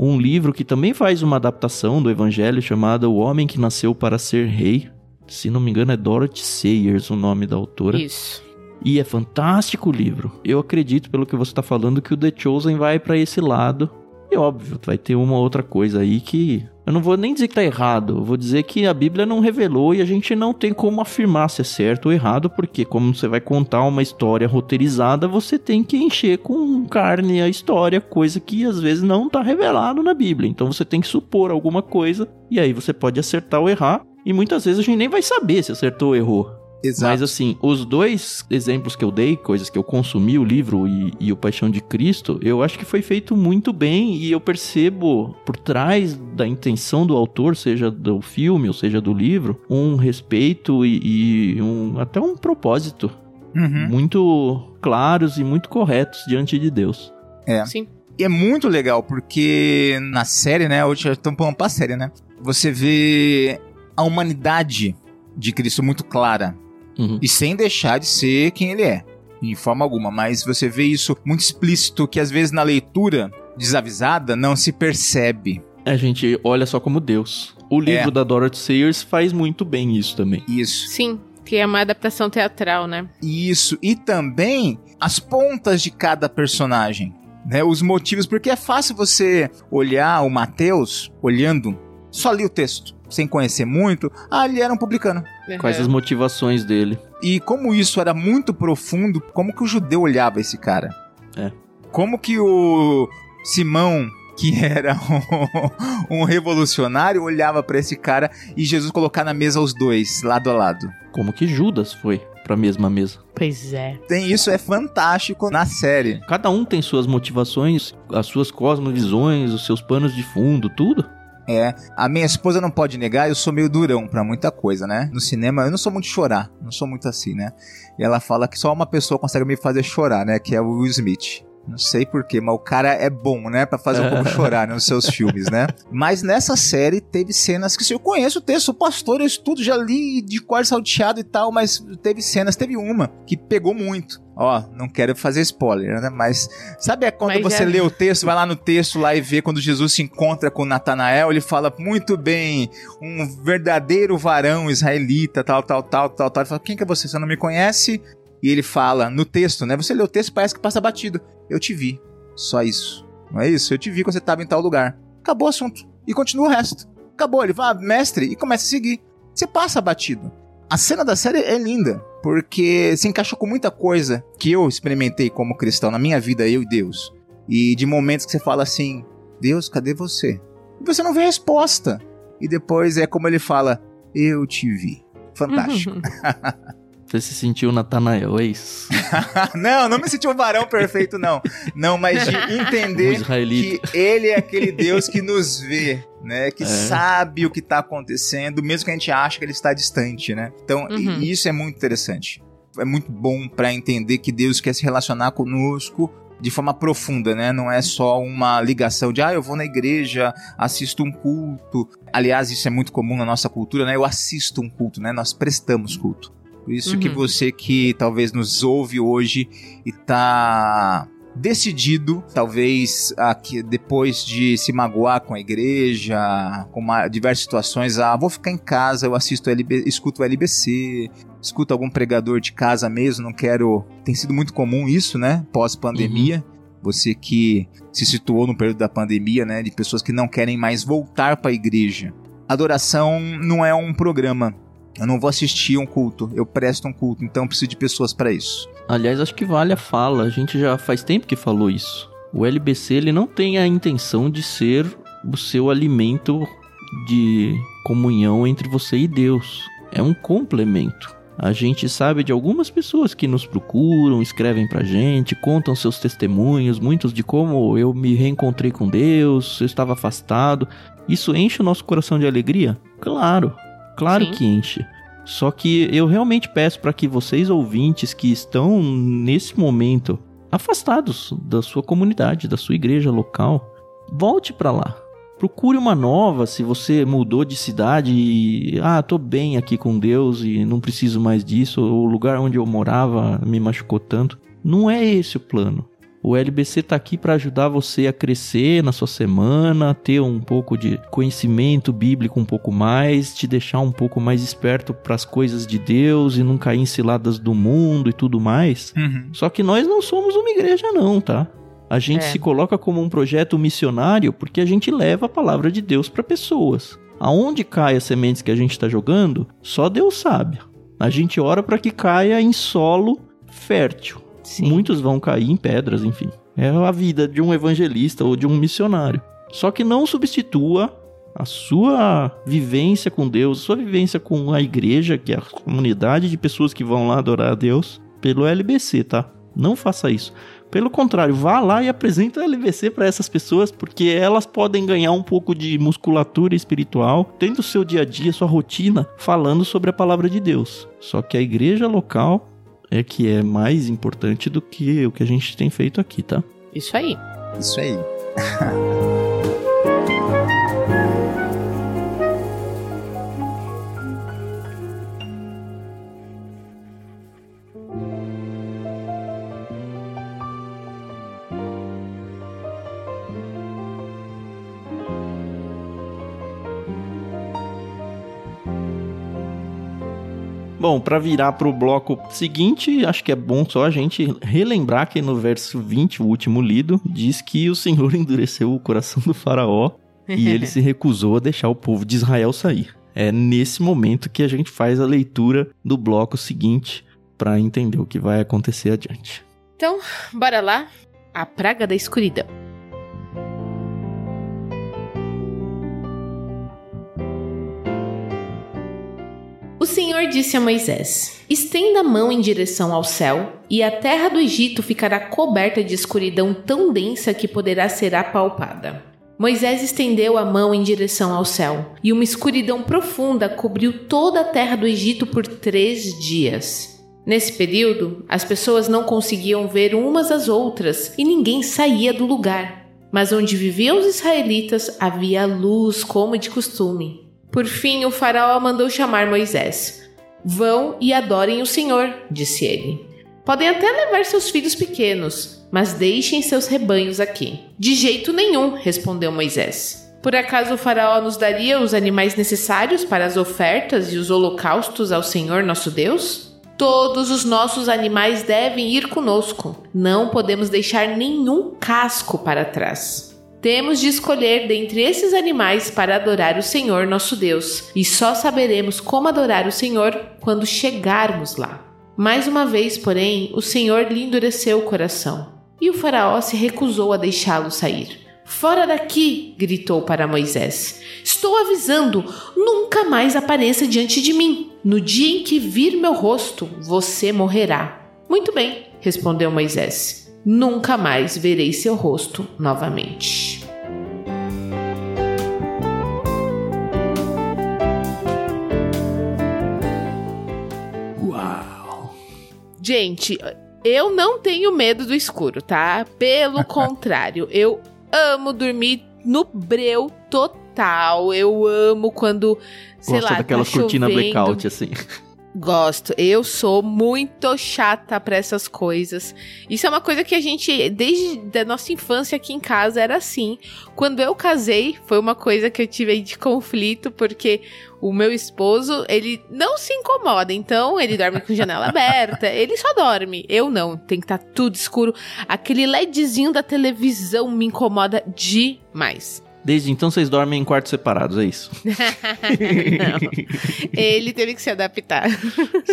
um livro que também faz uma adaptação do evangelho chamado O Homem que Nasceu para Ser Rei. Se não me engano, é Dorothy Sayers o nome da autora. Isso. E é fantástico o livro. Eu acredito, pelo que você está falando, que o The Chosen vai para esse lado. E óbvio, vai ter uma outra coisa aí que eu não vou nem dizer que tá errado, eu vou dizer que a Bíblia não revelou e a gente não tem como afirmar se é certo ou errado, porque como você vai contar uma história roteirizada, você tem que encher com carne a história, coisa que às vezes não tá revelado na Bíblia. Então você tem que supor alguma coisa e aí você pode acertar ou errar. E muitas vezes a gente nem vai saber se acertou ou errou. Exato. Mas assim, os dois exemplos que eu dei, coisas que eu consumi, o livro e, e, o Paixão de Cristo, eu acho que foi feito muito bem e eu percebo por trás da intenção do autor, seja do filme ou seja do livro, um respeito e, e um, até um propósito uhum. muito claros e muito corretos diante de Deus. É. Sim. E é muito legal porque na série, né? Hoje estamos falando pra série, né? Você vê a humanidade de Cristo muito clara uhum. e sem deixar de ser quem ele é, em forma alguma. Mas você vê isso muito explícito que às vezes na leitura desavisada não se percebe. A gente olha só como Deus. O livro é. da Dorothy Sayers faz muito bem isso também. Isso. Sim, que é uma adaptação teatral, né? Isso. E também as pontas de cada personagem. Né, os motivos, porque é fácil você olhar o Mateus olhando só li o texto sem conhecer muito, ah, ele era um publicano. Uhum. Quais as motivações dele. E como isso era muito profundo, como que o judeu olhava esse cara? É. Como que o Simão, que (laughs) era um, um revolucionário, olhava para esse cara e Jesus colocar na mesa os dois, lado a lado? Como que Judas foi para a mesma mesa? Pois é. Tem isso, é fantástico na série. Cada um tem suas motivações, as suas cosmovisões, os seus panos de fundo, tudo. É, a minha esposa não pode negar, eu sou meio durão para muita coisa, né? No cinema eu não sou muito chorar, não sou muito assim, né? E ela fala que só uma pessoa consegue me fazer chorar, né? Que é o Will Smith. Não sei porquê, mas o cara é bom, né? Pra fazer o povo chorar né, nos seus (laughs) filmes, né? Mas nessa série teve cenas que eu conheço o texto, sou pastor, eu estudo, já li de cor salteado e tal, mas teve cenas, teve uma que pegou muito. Ó, não quero fazer spoiler, né? Mas sabe é quando mas você é... lê o texto, vai lá no texto lá e vê quando Jesus se encontra com Natanael, ele fala muito bem, um verdadeiro varão israelita, tal, tal, tal, tal, tal. Ele fala, quem que é você? Você não me conhece? E ele fala no texto, né? Você lê o texto parece que passa batido. Eu te vi. Só isso. Não é isso? Eu te vi quando você estava em tal lugar. Acabou o assunto. E continua o resto. Acabou. Ele vai, mestre, e começa a seguir. Você passa batido. A cena da série é linda, porque se encaixa com muita coisa que eu experimentei como cristão na minha vida, eu e Deus. E de momentos que você fala assim: Deus, cadê você? E você não vê resposta. E depois é como ele fala: Eu te vi. Fantástico. (laughs) Você se sentiu Natanael, é isso? (laughs) não, não me senti um varão perfeito, não. Não, mas de (laughs) entender Um que ele é aquele Deus que nos vê, né? Que É. sabe o que tá acontecendo, mesmo que a gente ache que ele está distante, né? Então, Uhum. isso é muito interessante. É muito bom para entender que Deus quer se relacionar conosco de forma profunda, né? Não é só uma ligação de, ah, eu vou na igreja, assisto um culto. Aliás, isso é muito comum na nossa cultura, né? Eu assisto um culto, né? Nós prestamos culto. Por isso que Uhum. você que talvez nos ouve hoje e tá decidido, talvez aqui, depois de se magoar com a igreja, com uma- diversas situações, ah, vou ficar em casa, eu assisto LB, escuto o LBC, escuto algum pregador de casa mesmo, não quero. Tem sido muito comum isso, né? Pós-pandemia. Você que se situou no período da pandemia, né? De pessoas que não querem mais voltar para a igreja. Adoração não é um programa. Eu não vou assistir um culto, eu presto um culto, então eu preciso de pessoas para isso. Aliás, acho que vale a fala. A gente já faz tempo que falou isso. O LBC ele não tem a intenção de ser o seu alimento de comunhão entre você e Deus. É um complemento. A gente sabe de algumas pessoas que nos procuram, escrevem pra gente, contam seus testemunhos, muitos de como eu me reencontrei com Deus, eu estava afastado. Isso enche o nosso coração de alegria? Claro, claro Sim. que enche. Só que eu realmente peço para que vocês ouvintes que estão nesse momento afastados da sua comunidade, da sua igreja local, volte para lá. Procure uma nova se você mudou de cidade e ah, tô bem aqui com Deus e não preciso mais disso, o lugar onde eu morava me machucou tanto. Não é esse o plano. O LBC tá aqui para ajudar você a crescer na sua semana, ter um pouco de conhecimento bíblico um pouco mais, te deixar um pouco mais esperto para as coisas de Deus e não cair em ciladas do mundo e tudo mais. Só que nós não somos uma igreja não, tá? A gente É. se coloca como um projeto missionário porque a gente leva a palavra de Deus para pessoas. Aonde cai as sementes que a gente está jogando, só Deus sabe. A gente ora para que caia em solo fértil. Sim. Muitos vão cair em pedras, enfim. É a vida de um evangelista ou de um missionário. Só que não substitua a sua vivência com Deus, sua vivência com a igreja, que é a comunidade de pessoas que vão lá adorar a Deus, pelo LBC, tá? Não faça isso. Pelo contrário, vá lá e apresenta o LBC para essas pessoas, porque elas podem ganhar um pouco de musculatura espiritual, tendo seu dia a dia, sua rotina, falando sobre a palavra de Deus. Só que a igreja local é que é mais importante do que o que a gente tem feito aqui, tá? Isso aí. Isso aí. (laughs) Bom, para virar pro bloco seguinte, acho que é bom só a gente relembrar que no verso 20, o último lido, diz que o Senhor (laughs) endureceu o coração do faraó e ele (laughs) se recusou a deixar o povo de Israel sair. É nesse momento que a gente faz a leitura do bloco seguinte para entender o que vai acontecer adiante. Então, bora lá. A praga da escuridão. Senhor disse a Moisés: Estenda a mão em direção ao céu, e a terra do Egito ficará coberta de escuridão tão densa que poderá ser apalpada. Moisés estendeu a mão em direção ao céu, e uma escuridão profunda cobriu toda a terra do Egito por três dias. Nesse período, as pessoas não conseguiam ver umas às outras e ninguém saía do lugar. Mas onde viviam os israelitas havia luz, como de costume. Por fim, o faraó mandou chamar Moisés. Vão e adorem o Senhor, disse ele. Podem até levar seus filhos pequenos, mas deixem seus rebanhos aqui. De jeito nenhum, respondeu Moisés. Por acaso o faraó nos daria os animais necessários para as ofertas e os holocaustos ao Senhor nosso Deus? Todos os nossos animais devem ir conosco. Não podemos deixar nenhum casco para trás. Temos de escolher dentre esses animais para adorar o Senhor nosso Deus, e só saberemos como adorar o Senhor quando chegarmos lá. Mais uma vez, porém, o Senhor lhe endureceu o coração, e o Faraó se recusou a deixá-lo sair. Fora daqui! gritou para Moisés. Estou avisando, nunca mais apareça diante de mim. No dia em que vir meu rosto, você morrerá. Muito bem, respondeu Moisés. Nunca mais verei seu rosto novamente. Uau! Gente, eu não tenho medo do escuro, tá? Pelo (laughs) contrário, eu amo dormir no breu total. Eu amo quando, sei Gosta lá, daquelas tá chovendo. blackout, assim. (laughs) Gosto. Eu sou muito chata pra essas coisas. Isso é uma coisa que a gente, desde a nossa infância aqui em casa, era assim. Quando eu casei, foi uma coisa que eu tive de conflito, porque o meu esposo, ele não se incomoda. Então, ele dorme com janela (laughs) aberta. Ele só dorme. Eu não. Tem que estar tudo escuro. Aquele LEDzinho da televisão me incomoda demais. Desde então vocês dormem em quartos separados, é isso? (laughs) não. Ele teve que se adaptar.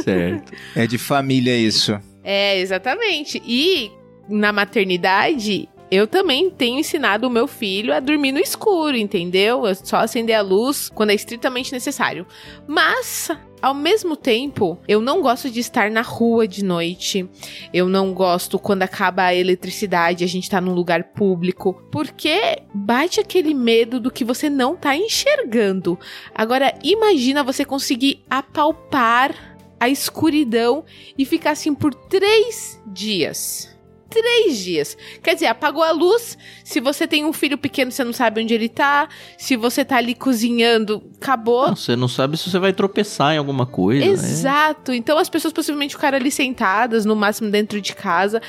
certo. É de família isso. É, exatamente. E na maternidade, eu também tenho ensinado o meu filho a dormir no escuro, entendeu? É só acender a luz quando é estritamente necessário. Mas, ao mesmo tempo, eu não gosto de estar na rua de noite. Eu não gosto quando acaba a eletricidade, a gente tá num lugar público, porque bate aquele medo do que você não tá enxergando. Agora, imagina você conseguir apalpar a escuridão e ficar assim por três dias. Três dias. Quer dizer, apagou a luz. Se você tem um filho pequeno, você não sabe onde ele tá. Se você tá ali cozinhando, acabou. Não, você não sabe se você vai tropeçar em alguma coisa. né? Exato. Então as pessoas possivelmente ficaram ali sentadas, no máximo dentro de casa.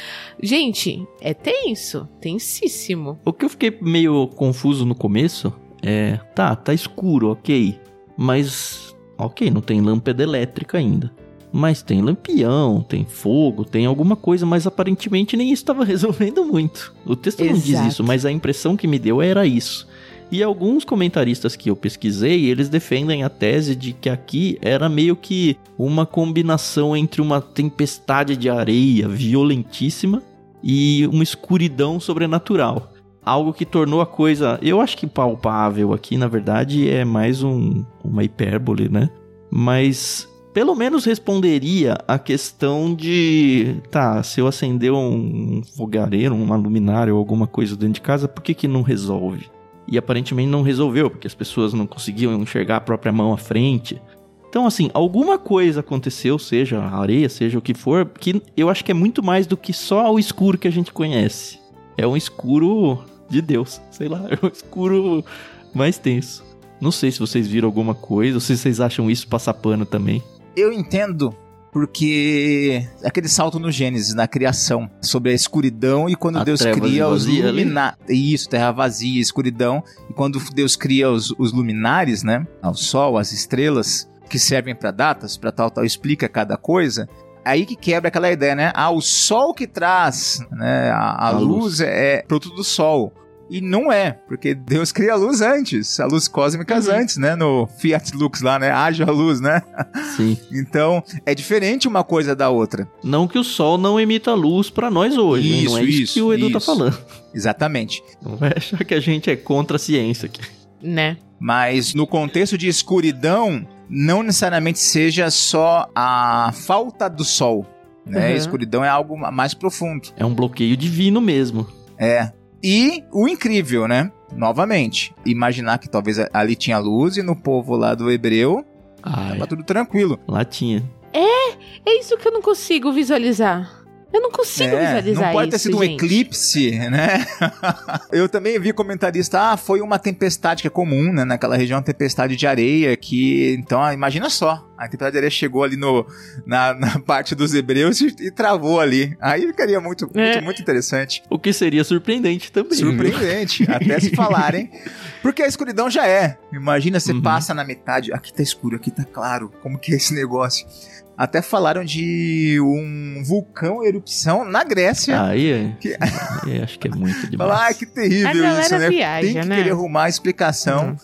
Gente, é tenso. Tensíssimo. O que eu fiquei meio confuso no começo é. Tá, tá escuro, ok. Mas. Ok, não tem lâmpada elétrica ainda. Mas tem lampião, tem fogo, tem alguma coisa, mas aparentemente nem isso estava (laughs) resolvendo muito. O texto não diz Exato. isso, mas a impressão que me deu era isso. E alguns comentaristas que eu pesquisei, eles defendem a tese de que aqui era meio que uma combinação entre uma tempestade de areia violentíssima e uma escuridão sobrenatural. Algo que tornou a coisa, eu acho que palpável aqui, na verdade, é mais um, uma hipérbole, né? Mas pelo menos responderia a questão de, tá, se eu acender um fogareiro, uma luminária ou alguma coisa dentro de casa, por que que não resolve? E aparentemente não resolveu, porque as pessoas não conseguiam enxergar a própria mão à frente. Então, assim, alguma coisa aconteceu, seja areia, seja o que for, que eu acho que é muito mais do que só o escuro que a gente conhece. É um escuro de Deus, sei lá, (laughs) é um escuro mais tenso. Não sei se vocês viram alguma coisa, ou se vocês acham isso passar pano também. Eu entendo porque aquele salto no Gênesis, na criação, sobre a escuridão e quando A Deus cria os luminares. Isso, terra vazia, escuridão. E quando Deus cria os, os luminares, né? O sol, as estrelas, que servem para datas, para tal, tal, explica cada coisa. Aí que quebra aquela ideia, né? Ah, o sol que traz, né? A, a A luz, luz. é produto do sol. E não é, porque Deus cria a luz antes, a luz cósmica Uhum. antes, né? No Fiat Lux lá, né? Haja luz, né? Sim. (laughs) Então, é diferente uma coisa da outra. Não que o sol não emita luz pra nós hoje, né? Não é Isso, isso, isso, que o Edu tá isso. falando. Exatamente. Não vai achar que a gente é contra a ciência aqui. Né? Mas no contexto de escuridão, não necessariamente seja só a falta do sol. Né? Uhum. Escuridão é algo ma- mais profundo. É um bloqueio divino mesmo. É. E o incrível, né? Novamente, imaginar que talvez ali tinha luz e no povo lá do hebreu Ai, tava tudo tranquilo. lá tinha. É isso que eu não consigo visualizar. Eu não consigo É, visualizar não pode ter isso, sido um gente. eclipse, né? (laughs) Eu também vi comentarista, ah, foi uma tempestade que é comum, né? Naquela região, tempestade de areia, que... Então, ah, imagina só, a tempestade de areia chegou ali no, na, (laughs) na parte dos hebreus e, e travou ali. Aí ficaria muito, muito, É. muito interessante. O que seria surpreendente também. viu? Surpreendente, até se falarem. (laughs) Porque a escuridão já é. Imagina, você Uhum. passa na metade, aqui tá escuro, aqui tá claro. Como que é esse negócio? Até falaram de um vulcão erupção na Grécia. Aí, é- Que- aí acho que é muito (laughs) demais. Falar, ah, que terrível isso, né? viaja, tem que né? querer arrumar a explicação.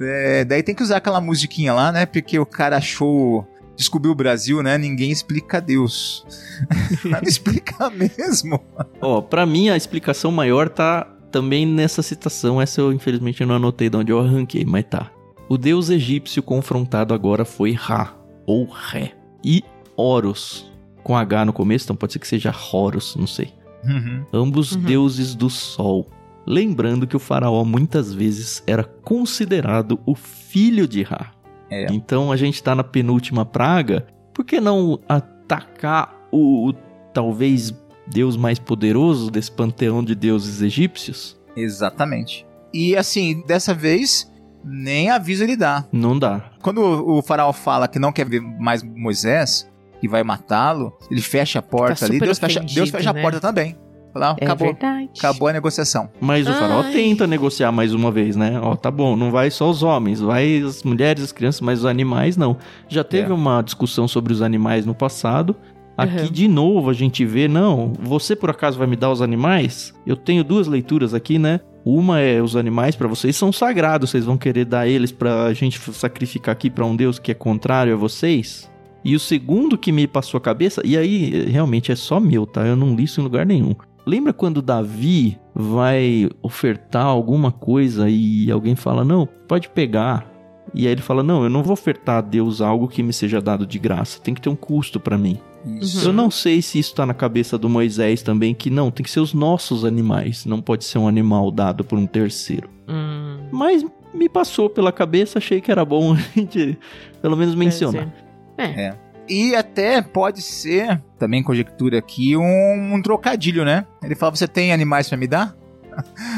É, daí tem que usar aquela musiquinha lá, né? Porque o cara achou. Descobriu o Brasil, né? Ninguém explica Deus. (laughs) Não explica (laughs) mesmo. Ó, pra mim a explicação maior tá também nessa citação. Essa eu infelizmente não anotei de onde eu arranquei, mas tá. O deus egípcio confrontado agora foi Ra, ou Ré, e Horus, com H no começo, então pode ser que seja Horus, não sei. Uhum. Ambos Uhum. deuses do sol. Lembrando que o faraó muitas vezes era considerado o filho de Ra. É. Então a gente tá na penúltima praga, por que não atacar o, o talvez deus mais poderoso desse panteão de deuses egípcios? Exatamente. E assim, dessa vez, nem aviso ele dá. Não dá. Quando o, o faraó fala que não quer ver mais Moisés, que vai matá-lo, ele fecha a porta Tá ali. Deus fecha, Deus fecha né? a porta também. Ah, É acabou. verdade. Acabou a negociação. Mas o faraó Ai. tenta negociar mais uma vez, né? Ó, tá bom, não vai só os homens, vai as mulheres, as crianças, mas os animais não. Já teve É. uma discussão sobre os animais no passado. Aqui Uhum. de novo a gente vê, não, você por acaso vai me dar os animais? Eu tenho duas leituras aqui, né? Uma é os animais pra vocês são sagrados, vocês vão querer dar eles pra gente sacrificar aqui pra um deus que é contrário a vocês? E o segundo que me passou a cabeça, e aí realmente é só meu, tá? Eu não li isso em lugar nenhum. Lembra quando Davi vai ofertar alguma coisa e alguém fala: Não, pode pegar. E aí ele fala: Não, eu não vou ofertar a Deus algo que me seja dado de graça. Tem que ter um custo pra mim. Isso. Eu não sei se isso tá na cabeça do Moisés também, que não, tem que ser os nossos animais. Não pode ser um animal dado por um terceiro. Hum, Mas me passou pela cabeça, achei que era bom (laughs) a gente pelo menos mencionar. É. E até pode ser, também conjectura aqui, um, um trocadilho, né? Ele fala: Você tem animais pra me dar?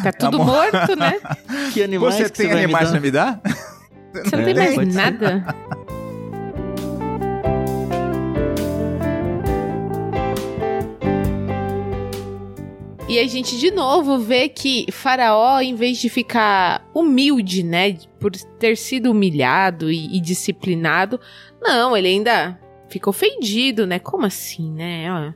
Tá (laughs) tudo Amor. morto, né? (laughs) Que animais você que tem me animais dar? pra me dar? Você não É, tem mais pode ser. nada. E a gente de novo vê que Faraó, em vez de ficar humilde, né, por ter sido humilhado e, e disciplinado, não, ele ainda fica ofendido, né? Como assim, né? Ó,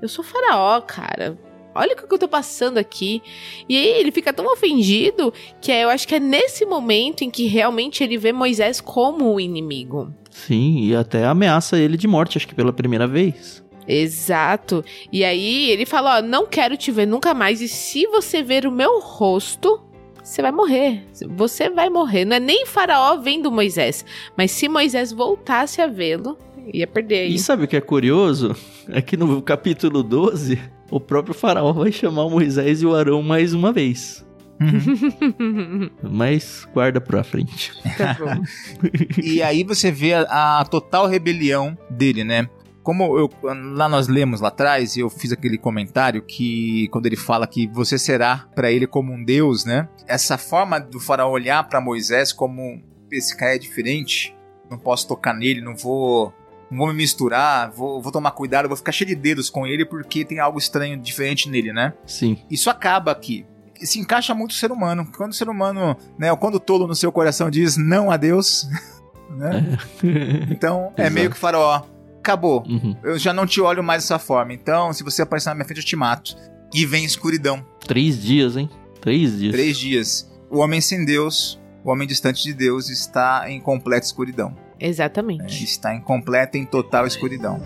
eu sou Faraó, cara. Olha o que eu tô passando aqui. E aí ele fica tão ofendido que é, eu acho que é nesse momento em que realmente ele vê Moisés como o inimigo. Sim, e até ameaça ele de morte, acho que pela primeira vez. Exato. E aí ele fala: Ó, não quero te ver nunca mais. E se você ver o meu rosto, você vai morrer. Você vai morrer. Não é nem Faraó vendo Moisés. Mas se Moisés voltasse a vê-lo, ia perder aí. E sabe o que é curioso? É que no capítulo 12, o próprio faraó vai chamar Moisés e o Arão mais uma vez. Mas guarda pra frente. tá bom. e aí você vê a, a total rebelião dele, né? Como eu, lá nós lemos lá atrás, eu fiz aquele comentário que quando ele fala que você será pra ele como um deus, né? Essa forma do faraó olhar pra Moisés como esse cara é diferente, não posso tocar nele, não vou não vou me misturar, vou, vou tomar cuidado, vou ficar cheio de dedos com ele porque tem algo estranho, diferente nele, né? Sim. Isso acaba aqui. Se encaixa muito o ser humano. Quando o ser humano, né, quando o tolo no seu coração diz não a Deus, (laughs) né? Então (laughs) é meio que faraó. Acabou. Uhum. Eu já não te olho mais dessa forma. Então, se você aparecer na minha frente, eu te mato. E vem escuridão. Três dias, hein? Três dias. Três dias. O homem sem Deus, o homem distante de Deus, está em completa escuridão. Exatamente. Está em completa, em total escuridão.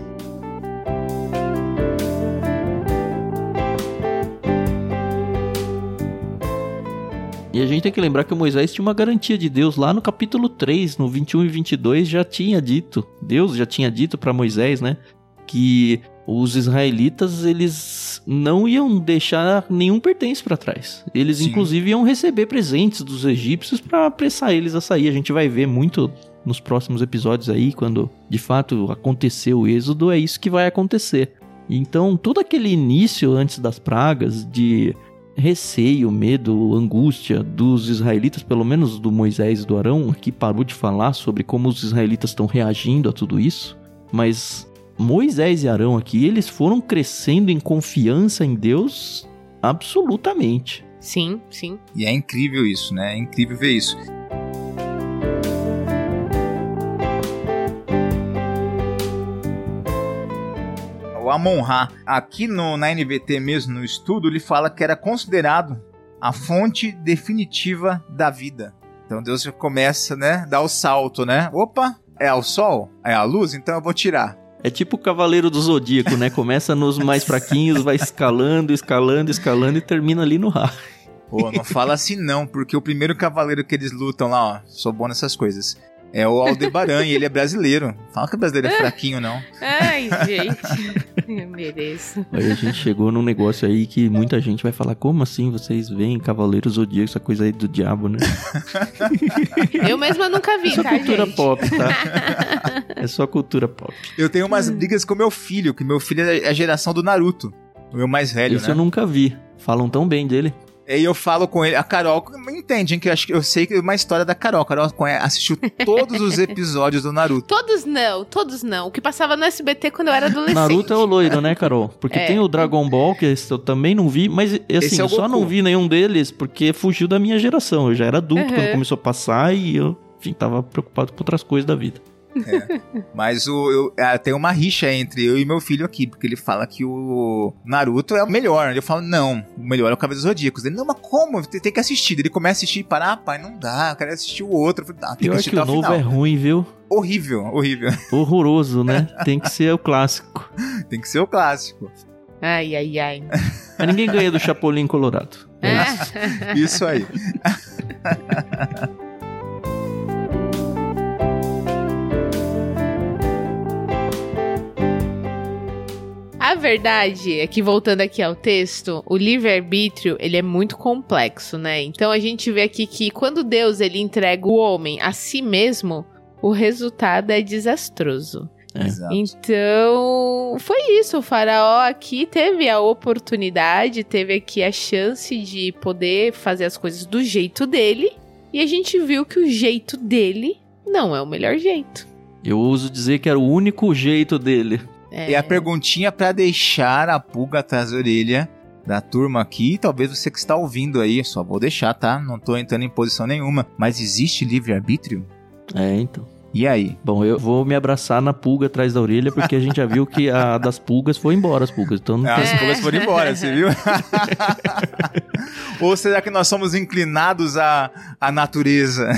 E a gente tem que lembrar que o Moisés tinha uma garantia de Deus lá no capítulo 3, no 21 e 22, já tinha dito, Deus já tinha dito para Moisés, né, que os israelitas eles não iam deixar nenhum pertence para trás. Eles Sim. inclusive iam receber presentes dos egípcios para apressar eles a sair. A gente vai ver muito nos próximos episódios aí, quando de fato aconteceu o êxodo, é isso que vai acontecer. Então, todo aquele início antes das pragas de receio, medo, angústia dos israelitas, pelo menos do Moisés e do Arão, que parou de falar sobre como os israelitas estão reagindo a tudo isso, mas Moisés e Arão aqui, eles foram crescendo em confiança em Deus absolutamente. Sim, sim. E é incrível isso, né? É incrível ver isso. Amon-Ra. Aqui no, na NVT mesmo, no estudo, ele fala que era considerado a fonte definitiva da vida. Então Deus começa, né, dar o salto, né? Opa, é o sol? É a luz? Então eu vou tirar. É tipo o Cavaleiro do Zodíaco, né? Começa nos mais fraquinhos, vai escalando, escalando, escalando e termina ali no Ra. Pô, não fala assim não, porque o primeiro cavaleiro que eles lutam lá, ó, sou bom nessas coisas. É o Aldebaran e ele é brasileiro. Fala que o brasileiro é fraquinho, não. Ai, gente. Eu mereço. Aí a gente chegou num negócio aí que muita gente vai falar: como assim vocês veem Cavaleiros Zodíaco, essa coisa aí do diabo, né? (laughs) Eu mesma nunca vi, é tá, cultura gente? pop, tá? (laughs) É só cultura pop. Eu tenho umas brigas com meu filho, que meu filho é a geração do Naruto. O meu mais velho, Isso né? eu nunca vi. Falam tão bem dele. Aí eu falo com ele, a Carol entende, hein, que eu acho que eu sei que é uma história da Carol. A Carol assistiu todos os (laughs) episódios do Naruto. Todos não, todos não. O que passava no SBT quando eu era adolescente. Naruto é o loiro, né, Carol? Porque É. tem o Dragon Ball, que esse eu também não vi, mas assim, Esse é eu só não vi nenhum deles porque fugiu da minha geração. Eu já era adulto Uhum. quando começou a passar e eu, enfim, tava preocupado com outras coisas da vida. Mas o, eu, ah, tem uma rixa entre eu e meu filho aqui, porque ele fala que o Naruto é o melhor. Eu falo, não, o melhor é o Cavaleiro dos Zodíacos. Ele, não, mas como? Tem, tem que assistir. Ele começa a assistir e para, ah, pai, não dá, eu quero assistir o outro. Eu falei, ah, tem que Pior assistir que o novo final. é ruim, viu? Horrível, horrível. (laughs) Horroroso, né? Tem que ser o clássico. tem que ser o clássico. Ai, ai, ai. Mas ninguém ganha do Chapolin Colorado. É isso. É. Isso aí. (laughs) A verdade é que, voltando aqui ao texto, o livre-arbítrio, ele é muito complexo, né? Então a gente vê aqui que quando Deus ele entrega o homem a si mesmo, o resultado é desastroso. É. Exato. Então, foi isso. O faraó aqui teve a oportunidade, teve aqui a chance de poder fazer as coisas do jeito dele. E a gente viu que o jeito dele não é o melhor jeito. Eu ouso dizer que era o único jeito dele. É, E a perguntinha pra deixar a pulga atrás da orelha da turma aqui, talvez você que está ouvindo aí, só vou deixar, tá? Não tô entrando em posição nenhuma. Mas existe livre-arbítrio? É, então. E aí? Bom, eu vou me abraçar na pulga atrás da orelha, porque a gente já viu que a das pulgas foi embora, as pulgas. Então não Ah, tem. As pulgas foram embora, você viu? (laughs) Ou será que nós somos inclinados à, à natureza?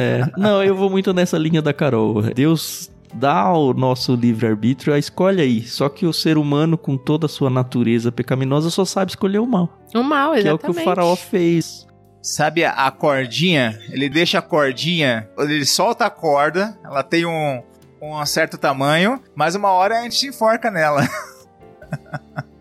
É, não, eu vou muito nessa linha da Carol. Deus dá ao nosso livre-arbítrio a escolha aí. Só que o ser humano, com toda a sua natureza pecaminosa, só sabe escolher o mal. o mal, Que exatamente. é o que o faraó fez. Sabe a, a cordinha? Ele deixa a cordinha, ele solta a corda, ela tem um, um certo tamanho, mas uma hora a gente se enforca nela. (laughs)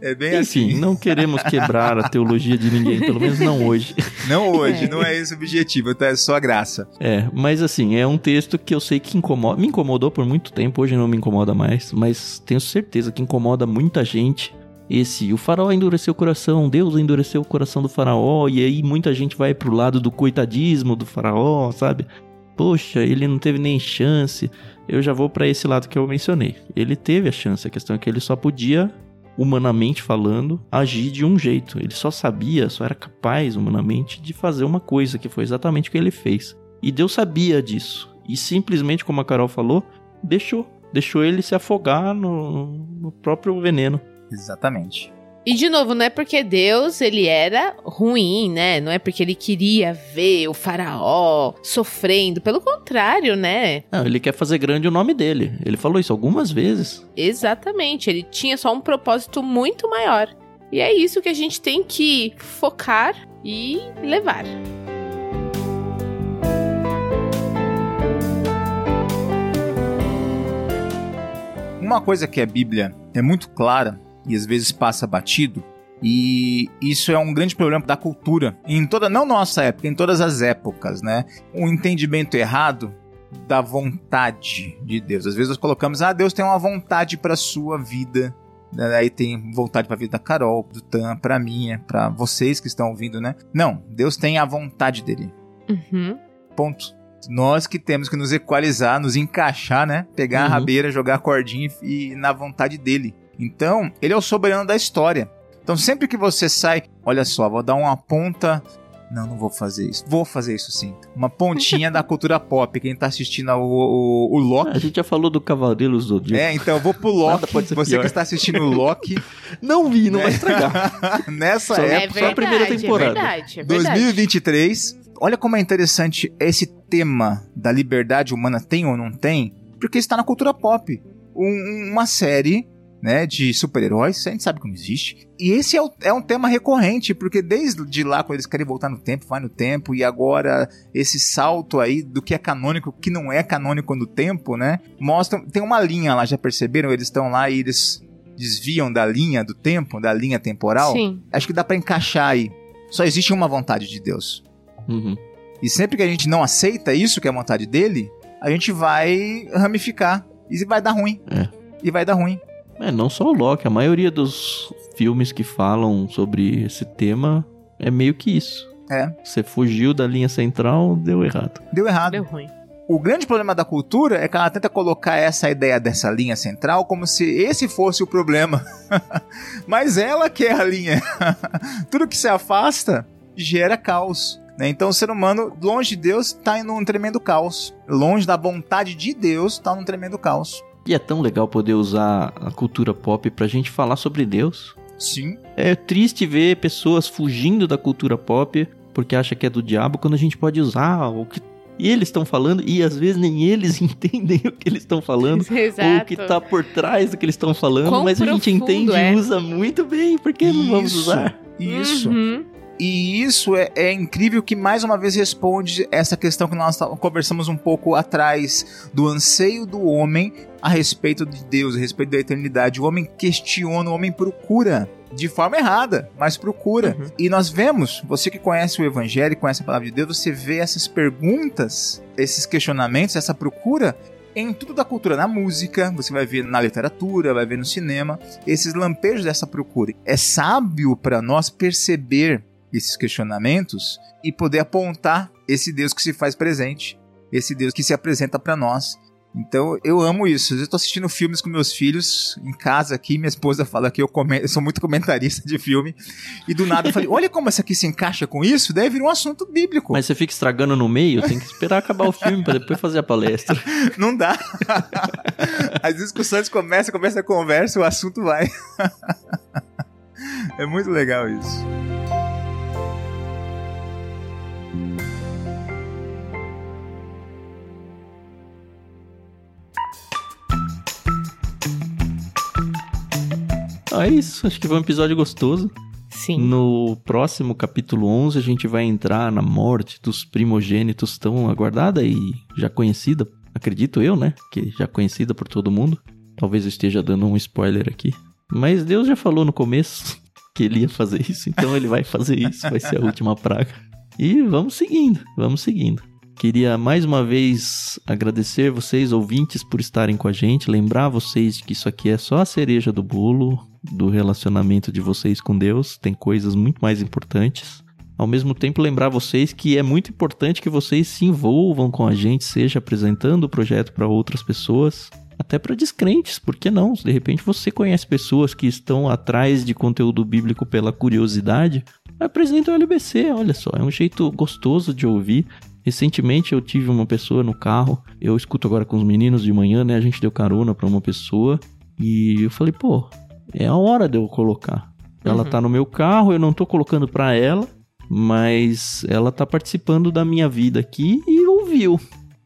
é bem Enfim, assim. não queremos quebrar a teologia de ninguém, pelo menos não hoje. (laughs) Não hoje, É. não é esse o objetivo, tá? É só graça. É, mas assim, é um texto que eu sei que incomoda, me incomodou por muito tempo, hoje não me incomoda mais, mas tenho certeza que incomoda muita gente. Esse, o faraó endureceu o coração, Deus endureceu o coração do faraó, e aí muita gente vai pro lado do coitadismo do faraó, sabe? Poxa, ele não teve nem chance. Eu já vou pra esse lado que eu mencionei. Ele teve a chance, a questão é que ele só podia, humanamente falando, agir de um jeito. Ele só sabia, só era capaz, humanamente, de fazer uma coisa, que foi exatamente o que ele fez. E Deus sabia disso. E simplesmente, como a Carol falou, deixou. Deixou ele se afogar no, no próprio veneno. Exatamente. E de novo, não é porque Deus ele era ruim, né? Não é porque ele queria ver o faraó sofrendo. Pelo contrário, né? Não, ele quer fazer grande o nome dele. Ele falou isso algumas vezes. Exatamente. Ele tinha só um propósito muito maior. E é isso que a gente tem que focar e levar. Uma coisa que a Bíblia é muito clara e às vezes passa batido, e isso é um grande problema da cultura, em toda, não nossa época, em todas as épocas, né? Um entendimento errado da vontade de Deus. Às vezes nós colocamos, ah, Deus tem uma vontade para sua vida. né? Aí tem vontade para a vida da Carol, do Tan, para minha, para vocês que estão ouvindo, né? Não, Deus tem a vontade dele. Uhum. Ponto. Nós que temos que nos equalizar, nos encaixar, né? Pegar a Uhum. rabeira, jogar a cordinha e e na vontade dele. Então, ele é o soberano da história. Então, sempre que você sai, olha só, vou dar uma ponta Não, não vou fazer isso. Vou fazer isso sim. Uma pontinha da (laughs) cultura pop. Quem tá assistindo o, o, o Loki. A gente já falou do Cavaleiros do Zodíaco. É, então eu vou pro Loki. pode ser Você pior. que está assistindo o Loki. (laughs) Não vi, não né? vai estragar. (laughs) Nessa Só- É época. só a primeira verdade, temporada. É verdade, é verdade. 2023. Olha como é interessante esse tema da liberdade humana tem ou não tem, porque está na cultura pop. Um- uma série né, de super-heróis, a gente sabe que não existe. E esse é, o- é um tema recorrente, porque desde de lá, quando eles querem voltar no tempo, vai no tempo, e agora esse salto aí do que é canônico, que não é canônico no tempo, né? Mostram, tem uma linha lá, já perceberam? Eles estão lá e eles desviam da linha do tempo, da linha temporal. Sim. Acho que dá pra encaixar aí. Só existe uma vontade de Deus. Uhum. E sempre que a gente não aceita isso, que é a vontade dele, a gente vai ramificar. E vai dar ruim. É. E vai dar ruim. É, não só o Loki, a maioria dos filmes que falam sobre esse tema é meio que isso. É. Você fugiu da linha central, deu errado. Deu errado. Deu ruim. O grande problema da cultura é que ela tenta colocar essa ideia dessa linha central como se esse fosse o problema. (laughs) Mas ela que é a linha. (laughs) Tudo que se afasta gera caos. né? Então o ser humano, longe de Deus, está em um tremendo caos. Longe da vontade de Deus, está num tremendo caos. E é tão legal poder usar a cultura pop pra gente falar sobre Deus. Sim. É triste ver pessoas fugindo da cultura pop porque acha que é do diabo quando a gente pode usar o que eles estão falando e às vezes nem eles (laughs) entendem o que eles estão falando (laughs) ou o Exato. que tá por trás do que eles estão falando, Quão mas a gente entende é. e usa muito bem, por que não vamos usar? Isso. Uhum. E isso é, é incrível que mais uma vez responde essa questão que nós conversamos um pouco atrás do anseio do homem a respeito de Deus, a respeito da eternidade. O homem questiona, o homem procura. De forma errada, mas procura. Uhum. E nós vemos, você que conhece o Evangelho, conhece a palavra de Deus, você vê essas perguntas, esses questionamentos, essa procura em tudo da cultura, na música, você vai ver na literatura, vai ver no cinema, esses lampejos dessa procura. É sábio para nós perceber esses questionamentos e poder apontar esse Deus que se faz presente, esse Deus que se apresenta para nós. Então eu amo isso. Eu estou assistindo filmes com meus filhos em casa aqui. Minha esposa fala que eu, eu sou muito comentarista de filme. E do nada eu falei: olha como essa aqui se encaixa com isso. Daí vira um assunto bíblico. Mas você fica estragando no meio, tem que esperar acabar o filme pra depois fazer a palestra. (laughs) Não dá. As discussões começam, começa a conversa, o assunto vai. (laughs) É muito legal isso. Ah, é isso, acho que foi um episódio gostoso. Sim. No próximo capítulo 11, a gente vai entrar na morte dos primogênitos tão aguardada e já conhecida, acredito eu, né? Que já conhecida por todo mundo. Talvez eu esteja dando um spoiler aqui. Mas Deus já falou no começo (laughs) que ele ia fazer isso, então ele vai fazer isso, vai ser a última praga. E vamos seguindo, vamos seguindo. Queria mais uma vez agradecer vocês, ouvintes, por estarem com a gente. Lembrar vocês que isso aqui é só a cereja do bolo do relacionamento de vocês com Deus. Tem coisas muito mais importantes. Ao mesmo tempo, lembrar vocês que é muito importante que vocês se envolvam com a gente, seja apresentando o projeto para outras pessoas, até para descrentes, por que não? De repente você conhece pessoas que estão atrás de conteúdo bíblico pela curiosidade, apresenta o LBC, olha só, é um jeito gostoso de ouvir. Recentemente eu tive uma pessoa no carro, eu escuto agora com os meninos de manhã, né? A gente deu carona para uma pessoa e eu falei, pô, é a hora de eu colocar. Ela Uhum. tá no meu carro, eu não tô colocando pra ela, mas ela tá participando da minha vida aqui e ouviu.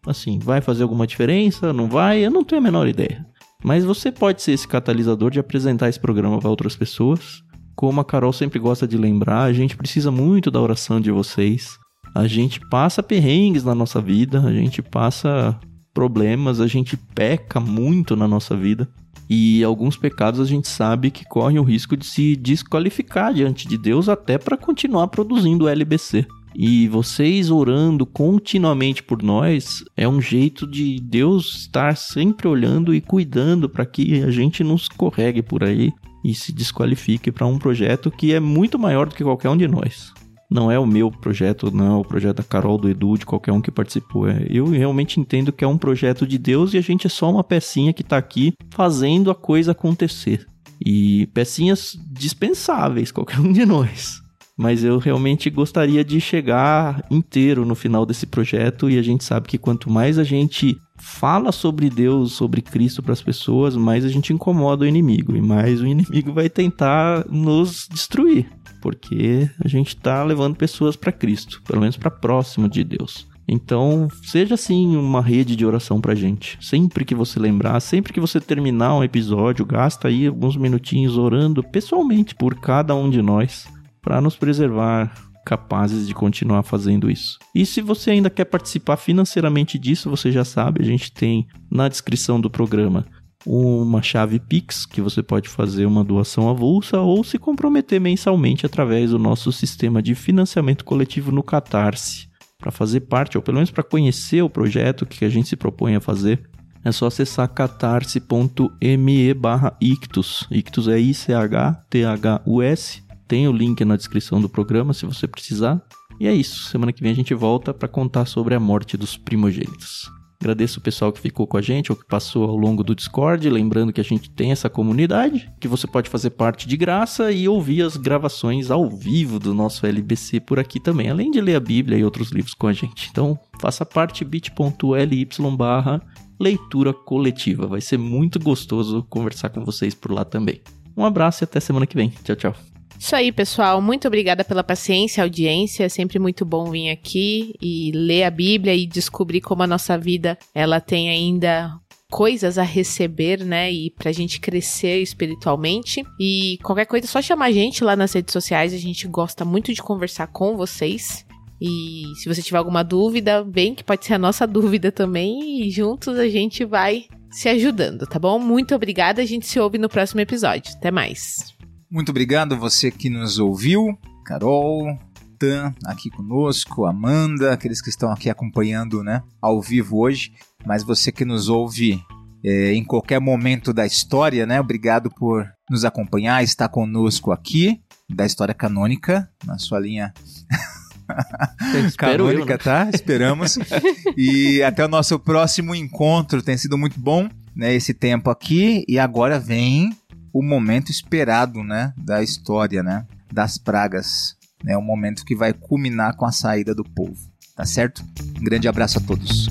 Assim, vai fazer alguma diferença? Não vai? Eu não tenho a menor ideia. Mas você pode ser esse catalisador de apresentar esse programa para outras pessoas. Como a Carol sempre gosta de lembrar, a gente precisa muito da oração de vocês. A gente passa perrengues na nossa vida, a gente passa problemas, a gente peca muito na nossa vida. E alguns pecados a gente sabe que correm o risco de se desqualificar diante de Deus até para continuar produzindo LBC. E vocês orando continuamente por nós é um jeito de Deus estar sempre olhando e cuidando para que a gente não escorregue por aí e se desqualifique para um projeto que é muito maior do que qualquer um de nós. Não é o meu projeto, não é o projeto da Carol, do Edu, de qualquer um que participou. É, eu realmente entendo que é um projeto de Deus e a gente é só uma pecinha que tá aqui fazendo a coisa acontecer. E pecinhas dispensáveis, qualquer um de nós. Mas eu realmente gostaria de chegar inteiro no final desse projeto e a gente sabe que quanto mais a gente fala sobre Deus, sobre Cristo para as pessoas, mais a gente incomoda o inimigo e mais o inimigo vai tentar nos destruir, porque a gente está levando pessoas para Cristo, pelo menos para próximo de Deus. Então, seja assim uma rede de oração pra gente. Sempre que você lembrar, sempre que você terminar um episódio, gasta aí alguns minutinhos orando pessoalmente por cada um de nós para nos preservar capazes de continuar fazendo isso. E se você ainda quer participar financeiramente disso, você já sabe, a gente tem na descrição do programa uma chave Pix que você pode fazer uma doação avulsa ou se comprometer mensalmente através do nosso sistema de financiamento coletivo no Catarse. Para fazer parte, ou pelo menos para conhecer o projeto que a gente se propõe a fazer, é só acessar catarse.me barra ictus. Ictus é I-C-H-T-H-U-S tem o link na descrição do programa se você precisar. E é isso. Semana que vem a gente volta para contar sobre a morte dos primogênitos. Agradeço o pessoal que ficou com a gente ou que passou ao longo do Discord. Lembrando que a gente tem essa comunidade, que você pode fazer parte de graça e ouvir as gravações ao vivo do nosso LBC por aqui também, além de ler a Bíblia e outros livros com a gente. Então, faça parte bit.ly barra leitura coletiva. Vai ser muito gostoso conversar com vocês por lá também. Um abraço e até semana que vem. Tchau, tchau. Isso aí, pessoal. Muito obrigada pela paciência, audiência. É sempre muito bom vir aqui e ler a Bíblia e descobrir como a nossa vida ela tem ainda coisas a receber, né? E pra gente crescer espiritualmente. E qualquer coisa, é só chamar a gente lá nas redes sociais. A gente gosta muito de conversar com vocês. E se você tiver alguma dúvida, bem que pode ser a nossa (laughs) dúvida também. E juntos a gente vai se ajudando, tá bom? Muito obrigada. A gente se ouve no próximo episódio. Até mais. Muito obrigado você que nos ouviu, Carol, Tan aqui conosco, Amanda, aqueles que estão aqui acompanhando, né, ao vivo hoje, mas você que nos ouve é, em qualquer momento da história, né, obrigado por nos acompanhar, estar conosco aqui da história canônica na sua linha (laughs) canônica, eu, né? tá? Esperamos. e até o nosso próximo encontro. Tem sido muito bom, né, esse tempo aqui e agora vem o momento esperado, né, da história, né, das pragas. Né, o momento que vai culminar com a saída do povo. Tá certo? Um grande abraço a todos.